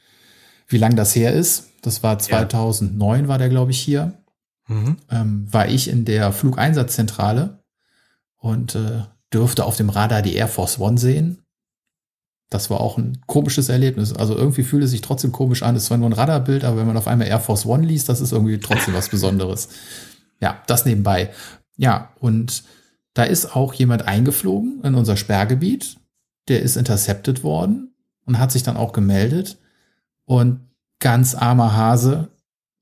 wie lang das her ist. Das war 2009, ja. war der, glaube ich, hier. Mhm. Ähm, war ich in der Flugeinsatzzentrale und äh, dürfte auf dem Radar die Air Force One sehen das war auch ein komisches Erlebnis. Also irgendwie fühlt es sich trotzdem komisch an. Es war nur ein Radarbild, aber wenn man auf einmal Air Force One liest, das ist irgendwie trotzdem was Besonderes. Ja, das nebenbei. Ja, und da ist auch jemand eingeflogen in unser Sperrgebiet. Der ist intercepted worden und hat sich dann auch gemeldet. Und ganz armer Hase,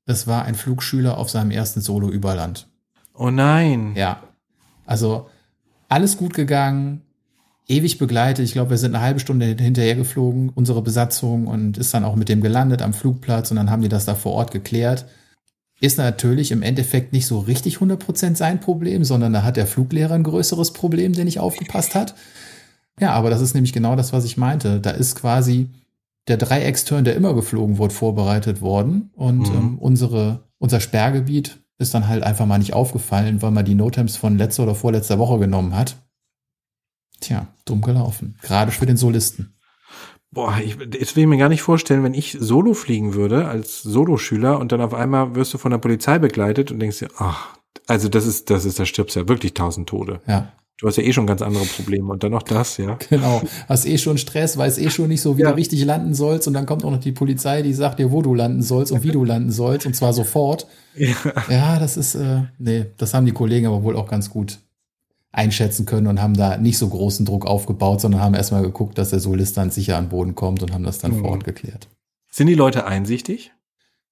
es war ein Flugschüler auf seinem ersten Solo über Land. Oh nein. Ja. Also alles gut gegangen ewig begleitet. Ich glaube, wir sind eine halbe Stunde hinterher geflogen, unsere Besatzung, und ist dann auch mit dem gelandet am Flugplatz und dann haben die das da vor Ort geklärt. Ist natürlich im Endeffekt nicht so richtig 100% sein Problem, sondern da hat der Fluglehrer ein größeres Problem, der nicht aufgepasst hat. Ja, aber das ist nämlich genau das, was ich meinte. Da ist quasi der Dreiecksturn, der immer geflogen wurde, vorbereitet worden und mhm. ähm, unsere, unser Sperrgebiet ist dann halt einfach mal nicht aufgefallen, weil man die Notems von letzter oder vorletzter Woche genommen hat. Tja, dumm gelaufen. Gerade für den Solisten. Boah, ich, das will ich mir gar nicht vorstellen, wenn ich Solo fliegen würde als Soloschüler und dann auf einmal wirst du von der Polizei begleitet und denkst dir, ach, also das ist, das ist, da stirbst ja wirklich tausend Tode. Ja. Du hast ja eh schon ganz andere Probleme und dann noch das, ja. Genau. Hast eh schon Stress, weiß eh schon nicht so, wie ja. du richtig landen sollst und dann kommt auch noch die Polizei, die sagt dir, wo du landen sollst und wie du landen sollst und zwar sofort. Ja, ja das ist, äh, nee, das haben die Kollegen aber wohl auch ganz gut einschätzen können und haben da nicht so großen Druck aufgebaut, sondern haben erstmal geguckt, dass der Solist dann sicher an Boden kommt und haben das dann mhm. vor Ort geklärt. Sind die Leute einsichtig?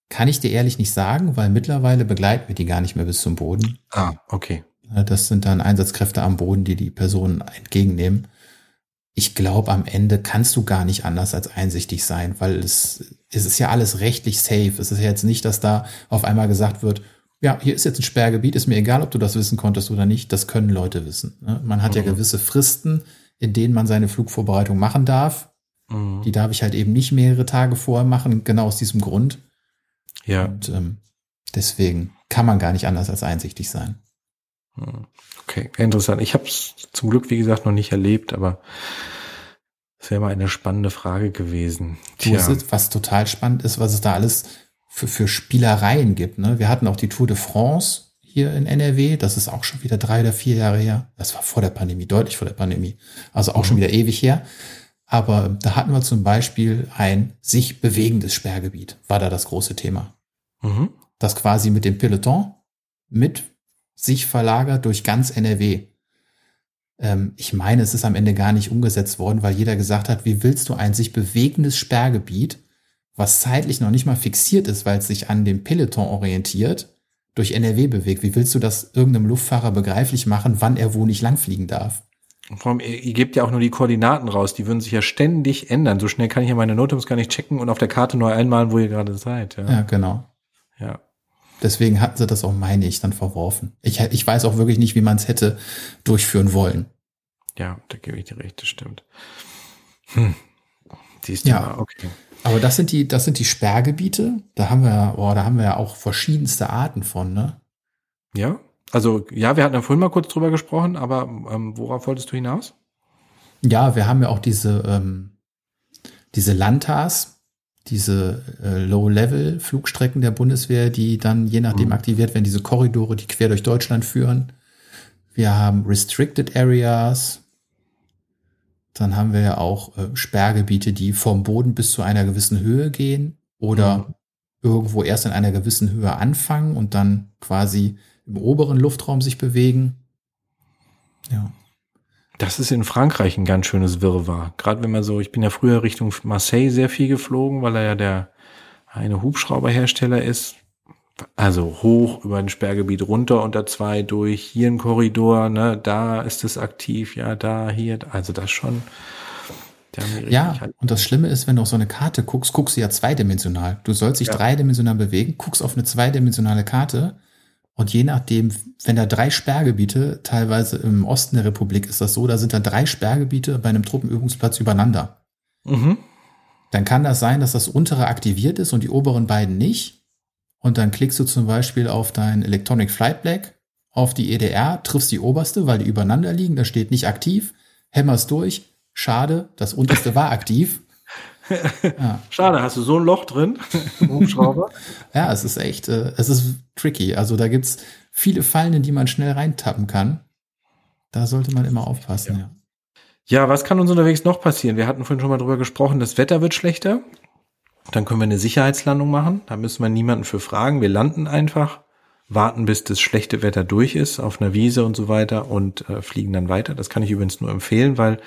Kann ich dir ehrlich nicht sagen, weil mittlerweile begleiten wir die gar nicht mehr bis zum Boden. Ah, okay. Das sind dann Einsatzkräfte am Boden, die die Personen entgegennehmen. Ich glaube, am Ende kannst du gar nicht anders als einsichtig sein, weil es, es ist ja alles rechtlich safe. Es ist ja jetzt nicht, dass da auf einmal gesagt wird, ja, hier ist jetzt ein Sperrgebiet, ist mir egal, ob du das wissen konntest oder nicht, das können Leute wissen. Ne? Man hat mhm. ja gewisse Fristen, in denen man seine Flugvorbereitung machen darf. Mhm. Die darf ich halt eben nicht mehrere Tage vorher machen, genau aus diesem Grund. Ja. Und ähm, deswegen kann man gar nicht anders als einsichtig sein. Mhm. Okay, interessant. Ich habe es zum Glück, wie gesagt, noch nicht erlebt, aber es wäre mal eine spannende Frage gewesen. Tja. Was total spannend ist, was es da alles für, für Spielereien gibt. Ne? Wir hatten auch die Tour de France hier in NRW. Das ist auch schon wieder drei oder vier Jahre her. Das war vor der Pandemie, deutlich vor der Pandemie. Also auch mhm. schon wieder ewig her. Aber da hatten wir zum Beispiel ein sich bewegendes Sperrgebiet, war da das große Thema. Mhm. Das quasi mit dem Peloton mit sich verlagert durch ganz NRW. Ähm, ich meine, es ist am Ende gar nicht umgesetzt worden, weil jeder gesagt hat, wie willst du ein sich bewegendes Sperrgebiet was zeitlich noch nicht mal fixiert ist, weil es sich an dem Peloton orientiert, durch NRW bewegt. Wie willst du das irgendeinem Luftfahrer begreiflich machen, wann er wo nicht langfliegen darf? Vor allem, ihr gebt ja auch nur die Koordinaten raus, die würden sich ja ständig ändern. So schnell kann ich ja meine Notems gar nicht checken und auf der Karte neu einmalen, wo ihr gerade seid. Ja, ja genau. Ja. Deswegen hatten sie das auch, meine ich, dann verworfen. Ich, ich weiß auch wirklich nicht, wie man es hätte durchführen wollen. Ja, da gebe ich dir recht, das stimmt. Hm. Siehst du Ja. mal, okay. Aber das sind die, das sind die Sperrgebiete. Da haben wir, boah, da haben wir ja auch verschiedenste Arten von, ne? Ja, also ja, wir hatten ja vorhin mal kurz drüber gesprochen, aber ähm, worauf wolltest du hinaus? Ja, wir haben ja auch diese, ähm, diese Lantas, diese äh, Low-Level-Flugstrecken der Bundeswehr, die dann je nachdem Mhm. aktiviert werden, diese Korridore, die quer durch Deutschland führen. Wir haben Restricted Areas. Dann haben wir ja auch äh, Sperrgebiete, die vom Boden bis zu einer gewissen Höhe gehen oder Mhm. irgendwo erst in einer gewissen Höhe anfangen und dann quasi im oberen Luftraum sich bewegen. Ja. Das ist in Frankreich ein ganz schönes Wirrwarr. Gerade wenn man so, ich bin ja früher Richtung Marseille sehr viel geflogen, weil er ja der eine Hubschrauberhersteller ist. Also hoch über ein Sperrgebiet runter unter zwei durch, hier ein Korridor, ne, da ist es aktiv, ja, da, hier, also das schon. Ja, halt- und das Schlimme ist, wenn du auf so eine Karte guckst, guckst du ja zweidimensional. Du sollst dich Ja. dreidimensional bewegen, guckst auf eine zweidimensionale Karte und je nachdem, wenn da drei Sperrgebiete, teilweise im Osten der Republik ist das so, da sind da drei Sperrgebiete bei einem Truppenübungsplatz übereinander. Mhm. Dann kann das sein, dass das untere aktiviert ist und die oberen beiden nicht. Und dann klickst du zum Beispiel auf dein Electronic Flight Black, auf die EDR, triffst die oberste, weil die übereinander liegen, da steht nicht aktiv, hämmerst durch, schade, das unterste war aktiv. Ja. Schade, hast du so ein Loch drin im Hubschrauber? Ja, es ist echt, äh, es ist tricky. Also da gibt's viele Fallen, in die man schnell reintappen kann. Da sollte man immer aufpassen, ja. Ja, was kann uns unterwegs noch passieren? Wir hatten vorhin schon mal drüber gesprochen, das Wetter wird schlechter. Dann können wir eine Sicherheitslandung machen. Da müssen wir niemanden für fragen. Wir landen einfach, warten, bis das schlechte Wetter durch ist, auf einer Wiese und so weiter und äh, fliegen dann weiter. Das kann ich übrigens nur empfehlen, weil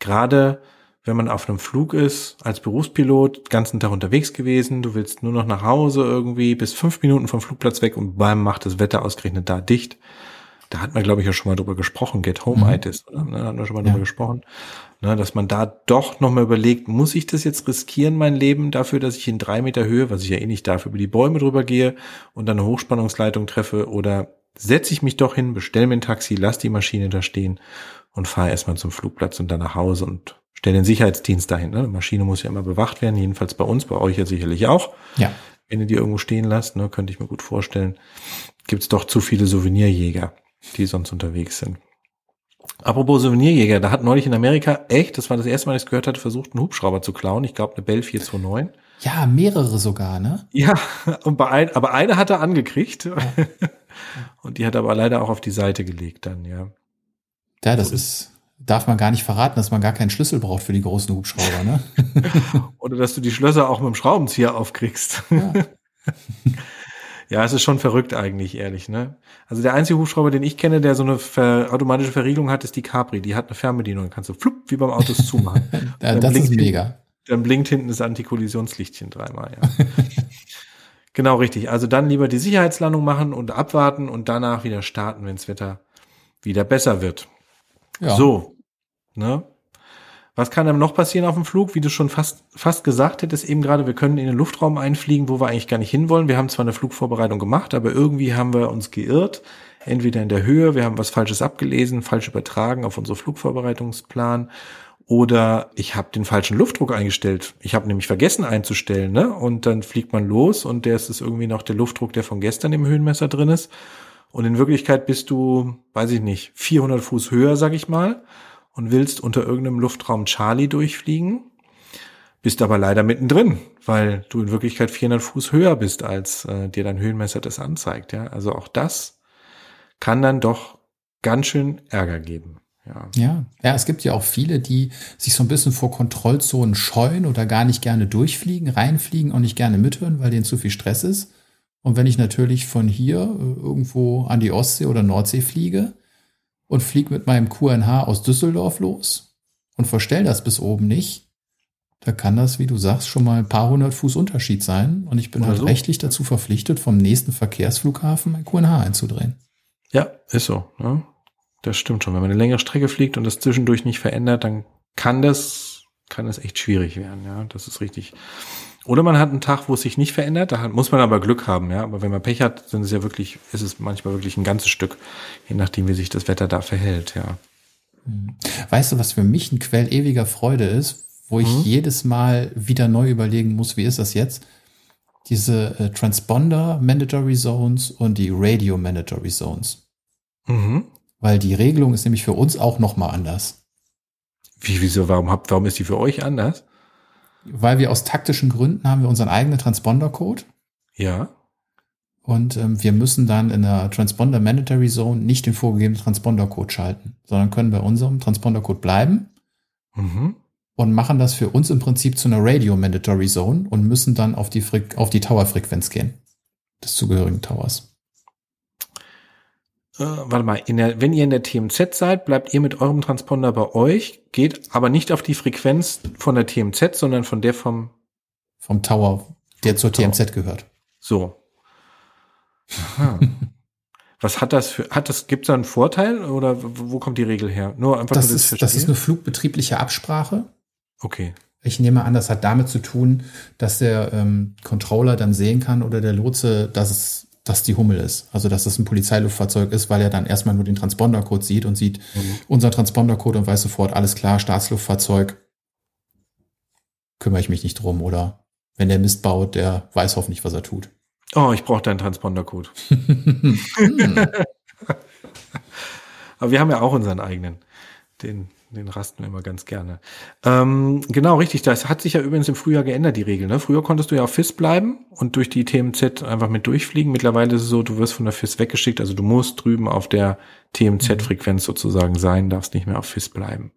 gerade wenn man auf einem Flug ist, als Berufspilot, ganzen Tag unterwegs gewesen, du willst nur noch nach Hause irgendwie, bis fünf Minuten vom Flugplatz weg und beim macht das Wetter ausgerechnet da dicht. Da hat man, glaube ich, ja schon mal drüber gesprochen, Get Home Mhm. Itis, oder? Ne, Da hatten wir schon mal Ja. drüber gesprochen. Ne, dass man da doch nochmal überlegt, muss ich das jetzt riskieren, mein Leben, dafür, dass ich in drei Meter Höhe, was ich ja eh nicht darf, über die Bäume drüber gehe und dann eine Hochspannungsleitung treffe oder setze ich mich doch hin, bestell mir ein Taxi, lass die Maschine da stehen und fahre erstmal zum Flugplatz und dann nach Hause und stelle den Sicherheitsdienst dahin. Ne? Die Maschine muss ja immer bewacht werden, jedenfalls bei uns, bei euch ja sicherlich auch. Ja, Wenn ihr die irgendwo stehen lasst, ne, könnte ich mir gut vorstellen, gibt's doch zu viele Souvenirjäger, die sonst unterwegs sind. Apropos Souvenirjäger, da hat neulich in Amerika echt, das war das erste Mal, dass ich es gehört hatte, versucht, einen Hubschrauber zu klauen. Ich glaube, eine Bell 429. ja, mehrere sogar, ne? Ja, und bei ein, aber eine hat er angekriegt. Und die hat er aber leider auch auf die Seite gelegt dann, ja. Ja, das ist, darf man gar nicht verraten, dass man gar keinen Schlüssel braucht für die großen Hubschrauber, ne? Oder dass du die Schlösser auch mit dem Schraubenzieher aufkriegst. Ja. Ja, es ist schon verrückt eigentlich, ehrlich, ne? Also der einzige Hubschrauber, den ich kenne, der so eine ver automatische Verriegelung hat, ist die Capri. Die hat eine Fernbedienung. Kannst du flupp, wie beim Autos zumachen. Ja, Dann das ist blinkt mega. Dann blinkt hinten das Antikollisionslichtchen dreimal, ja. genau, richtig. Also dann lieber die Sicherheitslandung machen und abwarten und danach wieder starten, wenn das Wetter wieder besser wird. Ja. So, ne? Was kann einem noch passieren auf dem Flug? Wie du schon fast, fast gesagt hättest eben gerade, wir können in den Luftraum einfliegen, wo wir eigentlich gar nicht hinwollen. Wir haben zwar eine Flugvorbereitung gemacht, aber irgendwie haben wir uns geirrt. Entweder in der Höhe, wir haben was Falsches abgelesen, falsch übertragen auf unsere Flugvorbereitungsplan oder ich habe den falschen Luftdruck eingestellt. Ich habe nämlich vergessen einzustellen, ne? Und dann fliegt man los und der ist es irgendwie noch der Luftdruck, der von gestern im Höhenmesser drin ist. Und in Wirklichkeit bist du, weiß ich nicht, 400 Fuß höher, sag ich mal, und willst unter irgendeinem Luftraum Charlie durchfliegen, bist aber leider mittendrin, weil du in Wirklichkeit 400 Fuß höher bist, als äh, dir dein Höhenmesser das anzeigt. Ja, also auch das kann dann doch ganz schön Ärger geben. Ja. Ja, ja, es gibt ja auch viele, die sich so ein bisschen vor Kontrollzonen scheuen oder gar nicht gerne durchfliegen, reinfliegen und nicht gerne mithören, weil denen zu viel Stress ist. Und wenn ich natürlich von hier äh, irgendwo an die Ostsee oder Nordsee fliege und fliege mit meinem QNH aus Düsseldorf los und verstell das bis oben nicht, da kann das, wie du sagst, schon mal ein paar hundert Fuß Unterschied sein. Und ich bin Oder halt so. rechtlich dazu verpflichtet, vom nächsten Verkehrsflughafen mein QNH einzudrehen. Ja, ist so. Ne? Das stimmt schon. Wenn man eine längere Strecke fliegt und das zwischendurch nicht verändert, dann kann das, kann das echt schwierig werden. Ja, das ist richtig. Oder man hat einen Tag, wo es sich nicht verändert. Da muss man aber Glück haben. Ja, aber wenn man Pech hat, sind es ja wirklich, ist es manchmal wirklich ein ganzes Stück, je nachdem, wie sich das Wetter da verhält. Ja. Weißt du, was für mich ein Quell ewiger Freude ist, wo ich mhm. jedes Mal wieder neu überlegen muss, wie ist das jetzt? Diese äh, Transponder Mandatory Zones und die Radio Mandatory Zones. Mhm. Weil die Regelung ist nämlich für uns auch nochmal anders. Wie, wieso, warum habt, warum ist die für euch anders? Weil wir aus taktischen Gründen haben wir unseren eigenen Transponder-Code. Ja. Und ähm, wir müssen dann in der Transponder Mandatory Zone nicht den vorgegebenen Transponder-Code schalten, sondern können bei unserem Transponder-Code bleiben mhm. und machen das für uns im Prinzip zu einer Radio Mandatory Zone und müssen dann auf die, auf die Tower-Frequenz gehen des zugehörigen Towers. Äh, warte mal, der, wenn ihr in der TMZ seid, bleibt ihr mit eurem Transponder bei euch, geht aber nicht auf die Frequenz von der TMZ, sondern von der vom vom Tower, der zur Tower. TMZ gehört. So, Was hat das für, hat das, gibt es da einen Vorteil oder wo kommt die Regel her? Nur einfach das, ist, das ist eine flugbetriebliche Absprache. Okay. Ich nehme an, das hat damit zu tun, dass der ähm, Controller dann sehen kann oder der Lotse, dass es, dass die Hummel ist. Also, dass es ein Polizeiluftfahrzeug ist, weil er dann erstmal nur den Transpondercode sieht und sieht mhm. unser Transpondercode und weiß sofort, alles klar, Staatsluftfahrzeug, kümmere ich mich nicht drum. Oder wenn der Mist baut, der weiß hoffentlich, was er tut. Oh, ich brauche deinen Transponder-Code. Aber wir haben ja auch unseren eigenen. Den, den rasten wir immer ganz gerne. Ähm, genau, richtig. Das hat sich ja übrigens im Frühjahr geändert, die Regel. Ne? Früher konntest du ja auf FIS bleiben und durch die TMZ einfach mit durchfliegen. Mittlerweile ist es so, du wirst von der FIS weggeschickt. Also du musst drüben auf der TMZ-Frequenz sozusagen sein, darfst nicht mehr auf FIS bleiben.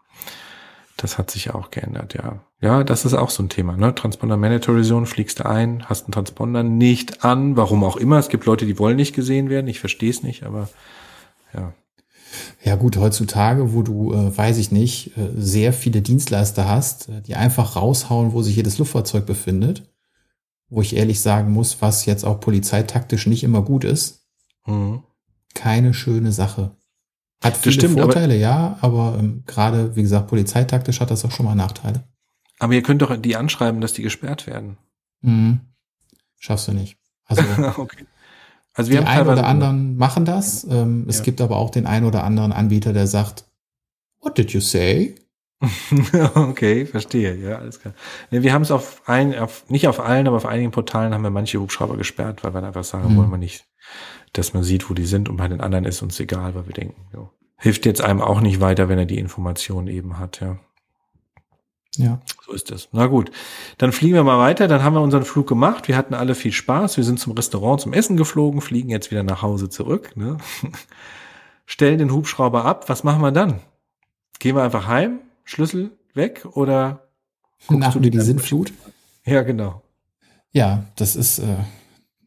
Das hat sich auch geändert, ja. Ja, das ist auch so ein Thema, ne? Transponder Mandatory Zone, fliegst du ein, hast einen Transponder nicht an, warum auch immer. Es gibt Leute, die wollen nicht gesehen werden, ich verstehe es nicht, aber ja. Ja gut, heutzutage, wo du, äh, weiß ich nicht, äh, sehr viele Dienstleister hast, äh, die einfach raushauen, wo sich jedes Luftfahrzeug befindet, wo ich ehrlich sagen muss, was jetzt auch polizeitaktisch nicht immer gut ist. Mhm. Keine schöne Sache. Hat viele stimmt, Vorteile, aber, ja, aber ähm, gerade, wie gesagt, polizeitaktisch hat das auch schon mal Nachteile. Aber ihr könnt doch die anschreiben, dass die gesperrt werden. Mhm. Schaffst du nicht. Also, okay. Also wir die einen oder anderen machen das. Ähm, es ja. gibt aber auch den einen oder anderen Anbieter, der sagt, What did you say? okay, verstehe. Ja, alles klar. Nee, wir haben es auf ein, auf, nicht auf allen, aber auf einigen Portalen haben wir manche Hubschrauber gesperrt, weil wir einfach sagen, mhm. wollen wir nicht, dass man sieht, wo die sind und bei den anderen ist uns egal, weil wir denken, jo. hilft jetzt einem auch nicht weiter, wenn er die Information eben hat, ja. Ja. So ist es. Na gut. Dann fliegen wir mal weiter. Dann haben wir unseren Flug gemacht. Wir hatten alle viel Spaß. Wir sind zum Restaurant zum Essen geflogen, fliegen jetzt wieder nach Hause zurück. Ne? Stellen den Hubschrauber ab. Was machen wir dann? Gehen wir einfach heim? Schlüssel weg oder machen wir die Sinnflut? Ja, genau. Ja, das ist äh,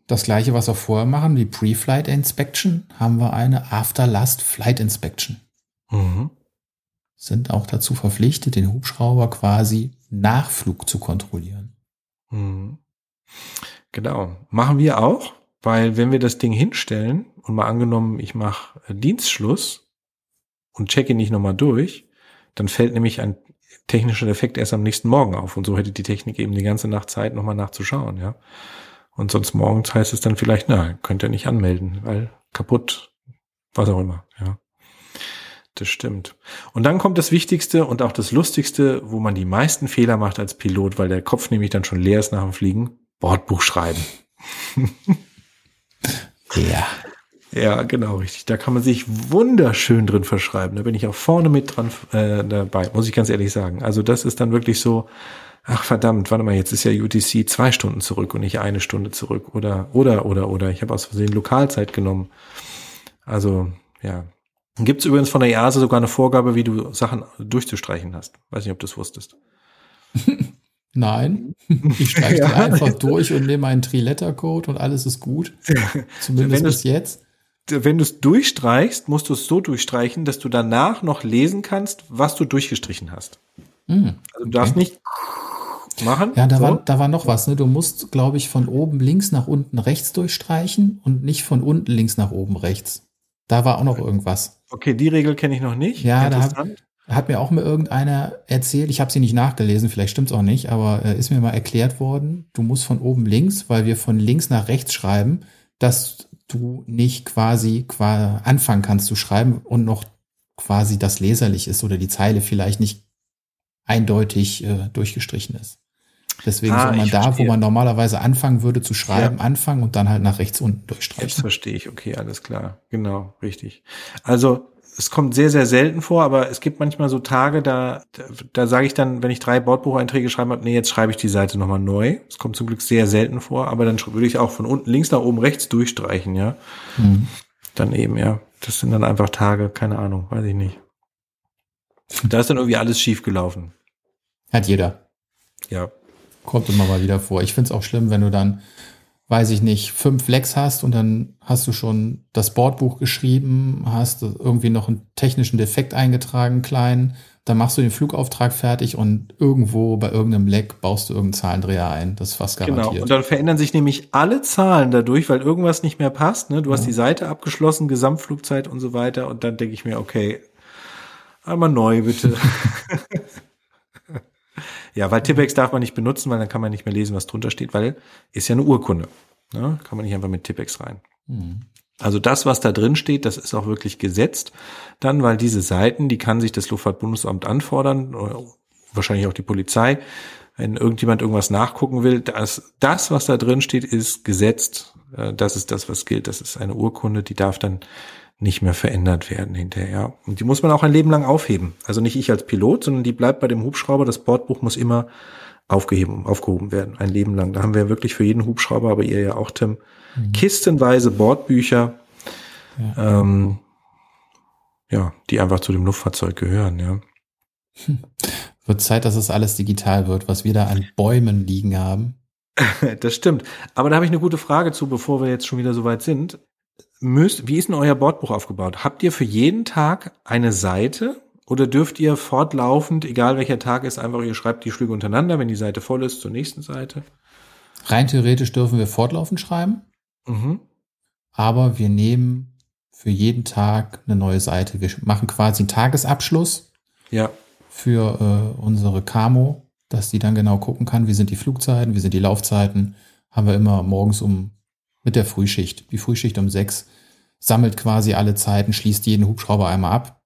das gleiche, was wir vorher machen. Die Pre-Flight Inspection haben wir eine After-Last Flight Inspection. Mhm sind auch dazu verpflichtet, den Hubschrauber quasi nach Flug zu kontrollieren. Mhm. Genau. Machen wir auch, weil wenn wir das Ding hinstellen und mal angenommen, ich mache Dienstschluss und checke nicht nochmal durch, dann fällt nämlich ein technischer Defekt erst am nächsten Morgen auf. Und so hätte die Technik eben die ganze Nacht Zeit, nochmal nachzuschauen, ja. Und sonst morgens heißt es dann vielleicht, na, könnt ihr nicht anmelden, weil kaputt, was auch immer, ja. Das stimmt. Und dann kommt das Wichtigste und auch das Lustigste, wo man die meisten Fehler macht als Pilot, weil der Kopf nämlich dann schon leer ist nach dem Fliegen. Bordbuch schreiben. ja. Ja, genau, richtig. Da kann man sich wunderschön drin verschreiben. Da bin ich auch vorne mit dran äh, dabei, muss ich ganz ehrlich sagen. Also das ist dann wirklich so, ach verdammt, warte mal, jetzt ist ja UTC zwei Stunden zurück und nicht eine Stunde zurück. Oder, oder, oder, oder. Ich habe aus Versehen Lokalzeit genommen. Also, ja, Gibt es übrigens von der EASA sogar eine Vorgabe, wie du Sachen durchzustreichen hast. Weiß nicht, ob du es wusstest. Nein, ich streiche ja. die einfach durch und nehme einen Tri-Letter-Code und alles ist gut. Zumindest bis jetzt. Wenn du es durchstreichst, musst du es so durchstreichen, dass du danach noch lesen kannst, was du durchgestrichen hast. Mm, also du darfst nicht machen. Ja, da, so. war, da war noch was. Ne? Du musst, glaube ich, von oben links nach unten rechts durchstreichen und nicht von unten links nach oben rechts. Da war auch noch irgendwas. Okay, die Regel kenne ich noch nicht. Ja, da hat, hat, mir auch mal irgendeiner erzählt, ich habe sie nicht nachgelesen, vielleicht stimmt's auch nicht, aber äh, ist mir mal erklärt worden, du musst von oben links, weil wir von links nach rechts schreiben, dass du nicht quasi, quasi anfangen kannst zu schreiben und noch quasi das leserlich ist oder die Zeile vielleicht nicht eindeutig äh, durchgestrichen ist. Deswegen Ah, soll man da, wo man normalerweise anfangen würde zu schreiben, Ja. anfangen und dann halt nach rechts unten Jetzt durchstreichen. verstehe ich, okay, alles klar. Genau, richtig. Also es kommt sehr, sehr selten vor, aber es gibt manchmal so Tage, da, da, da sage ich dann, wenn ich drei Bordbucheinträge schreiben habe, nee, jetzt schreibe ich die Seite nochmal neu. Es kommt zum Glück sehr selten vor, aber dann würde ich auch von unten links nach oben rechts durchstreichen, ja. Mhm. Dann eben, ja. Das sind dann einfach Tage, keine Ahnung, weiß ich nicht. Da ist dann irgendwie alles schief gelaufen. Hat jeder. Ja. Kommt immer mal wieder vor. Ich find's auch schlimm, wenn du dann, weiß ich nicht, fünf Lecks hast und dann hast du schon das Bordbuch geschrieben, hast irgendwie noch einen technischen Defekt eingetragen, klein, dann machst du den Flugauftrag fertig und irgendwo bei irgendeinem Leck baust du irgendeinen Zahlendreher ein. Das ist fast Genau. garantiert. Und dann verändern sich nämlich alle Zahlen dadurch, weil irgendwas nicht mehr passt. Ne? Du hast Ja. die Seite abgeschlossen, Gesamtflugzeit und so weiter. Und dann denke ich mir, okay, einmal neu bitte. ja, weil Tippex darf man nicht benutzen, weil dann kann man nicht mehr lesen, was drunter steht, weil ist ja eine Urkunde. Ne? Kann man nicht einfach mit Tippex rein. Mhm. Also das, was da drin steht, das ist auch wirklich gesetzt. Dann, weil diese Seiten, die kann sich das Luftfahrtbundesamt anfordern, oder wahrscheinlich auch die Polizei, wenn irgendjemand irgendwas nachgucken will. Das, das was da drin steht, ist gesetzt. Äh, Das ist das, was gilt. Das ist eine Urkunde, die darf dann nicht mehr verändert werden hinterher. Und die muss man auch ein Leben lang aufheben. Also nicht ich als Pilot, sondern die bleibt bei dem Hubschrauber. Das Bordbuch muss immer aufgeheben, aufgehoben werden, ein Leben lang. Da haben wir wirklich für jeden Hubschrauber, aber ihr ja auch, Tim, kistenweise Bordbücher, ähm, ja, die einfach zu dem Luftfahrzeug gehören, ja. Wird Zeit, dass es alles digital wird, was wir da an Bäumen liegen haben. Das stimmt. Aber da habe ich eine gute Frage zu, bevor wir jetzt schon wieder so weit sind. Müsst, wie ist denn euer Bordbuch aufgebaut? Habt ihr für jeden Tag eine Seite oder dürft ihr fortlaufend, egal welcher Tag ist, einfach ihr schreibt die Flüge untereinander, wenn die Seite voll ist, zur nächsten Seite? Rein theoretisch dürfen wir fortlaufend schreiben, Mhm. aber wir nehmen für jeden Tag eine neue Seite. Wir machen quasi einen Tagesabschluss Ja, für äh, unsere Camo, dass die dann genau gucken kann, wie sind die Flugzeiten, wie sind die Laufzeiten. Haben wir immer morgens um mit der Frühschicht. Die Frühschicht um sechs sammelt quasi alle Zeiten, schließt jeden Hubschrauber einmal ab,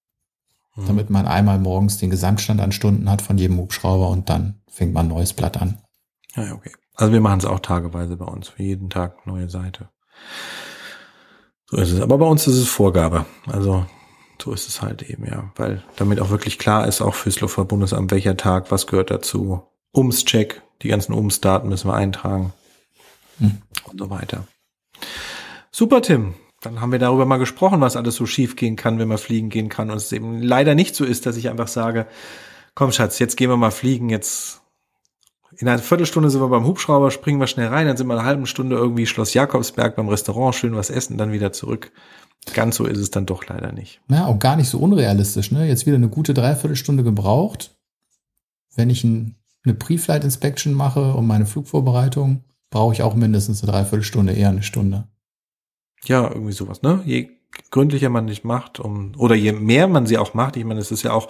Mhm. damit man einmal morgens den Gesamtstand an Stunden hat von jedem Hubschrauber und dann fängt man ein neues Blatt an. Ja, okay. Also wir machen es auch tageweise bei uns, für jeden Tag neue Seite. So ist es. Aber bei uns ist es Vorgabe. Also so ist es halt eben, ja. Weil damit auch wirklich klar ist, auch fürs Luftfahrtbundesamt, welcher Tag, was gehört dazu. Ums-Check, die ganzen Ums-Daten müssen wir eintragen Hm. und so weiter. Super, Tim. Dann haben wir darüber mal gesprochen, was alles so schief gehen kann, wenn man fliegen gehen kann. Und es eben leider nicht so ist, dass ich einfach sage, komm Schatz, jetzt gehen wir mal fliegen, jetzt in einer Viertelstunde sind wir beim Hubschrauber, springen wir schnell rein, dann sind wir eine halbe Stunde irgendwie Schloss Jakobsberg beim Restaurant, schön was essen, dann wieder zurück. Ganz so ist es dann doch leider nicht. Ja, auch gar nicht so unrealistisch, ne? Jetzt wieder eine gute Dreiviertelstunde gebraucht. Wenn ich ein, eine Pre-Flight Inspection mache und meine Flugvorbereitung, brauche ich auch mindestens eine Dreiviertelstunde, eher eine Stunde. Ja, irgendwie sowas, ne? Je gründlicher man nicht macht, um, oder je mehr man sie auch macht, ich meine, es ist ja auch,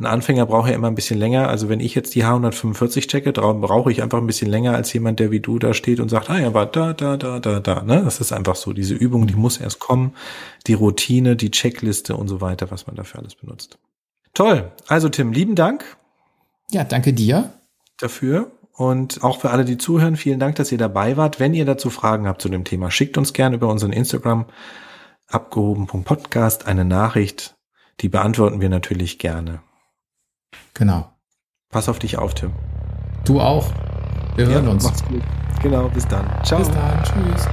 ein Anfänger braucht ja immer ein bisschen länger. Also wenn ich jetzt die H145 checke, brauche ich einfach ein bisschen länger als jemand, der wie du da steht und sagt, ah ja, war da, da, da, da, da, ne? Das ist einfach so. Diese Übung, die muss erst kommen. Die Routine, die Checkliste und so weiter, was man dafür alles benutzt. Toll. Also Tim, lieben Dank Ja, danke dir. dafür. Und auch für alle, die zuhören, vielen Dank, dass ihr dabei wart. Wenn ihr dazu Fragen habt zu dem Thema, schickt uns gerne über unseren Instagram abgehoben.podcast eine Nachricht. Die beantworten wir natürlich gerne. Genau. Pass auf dich auf, Tim. Du auch. Wir hören uns. Mach's gut. Genau, bis dann. Ciao. Bis dann. Tschüss.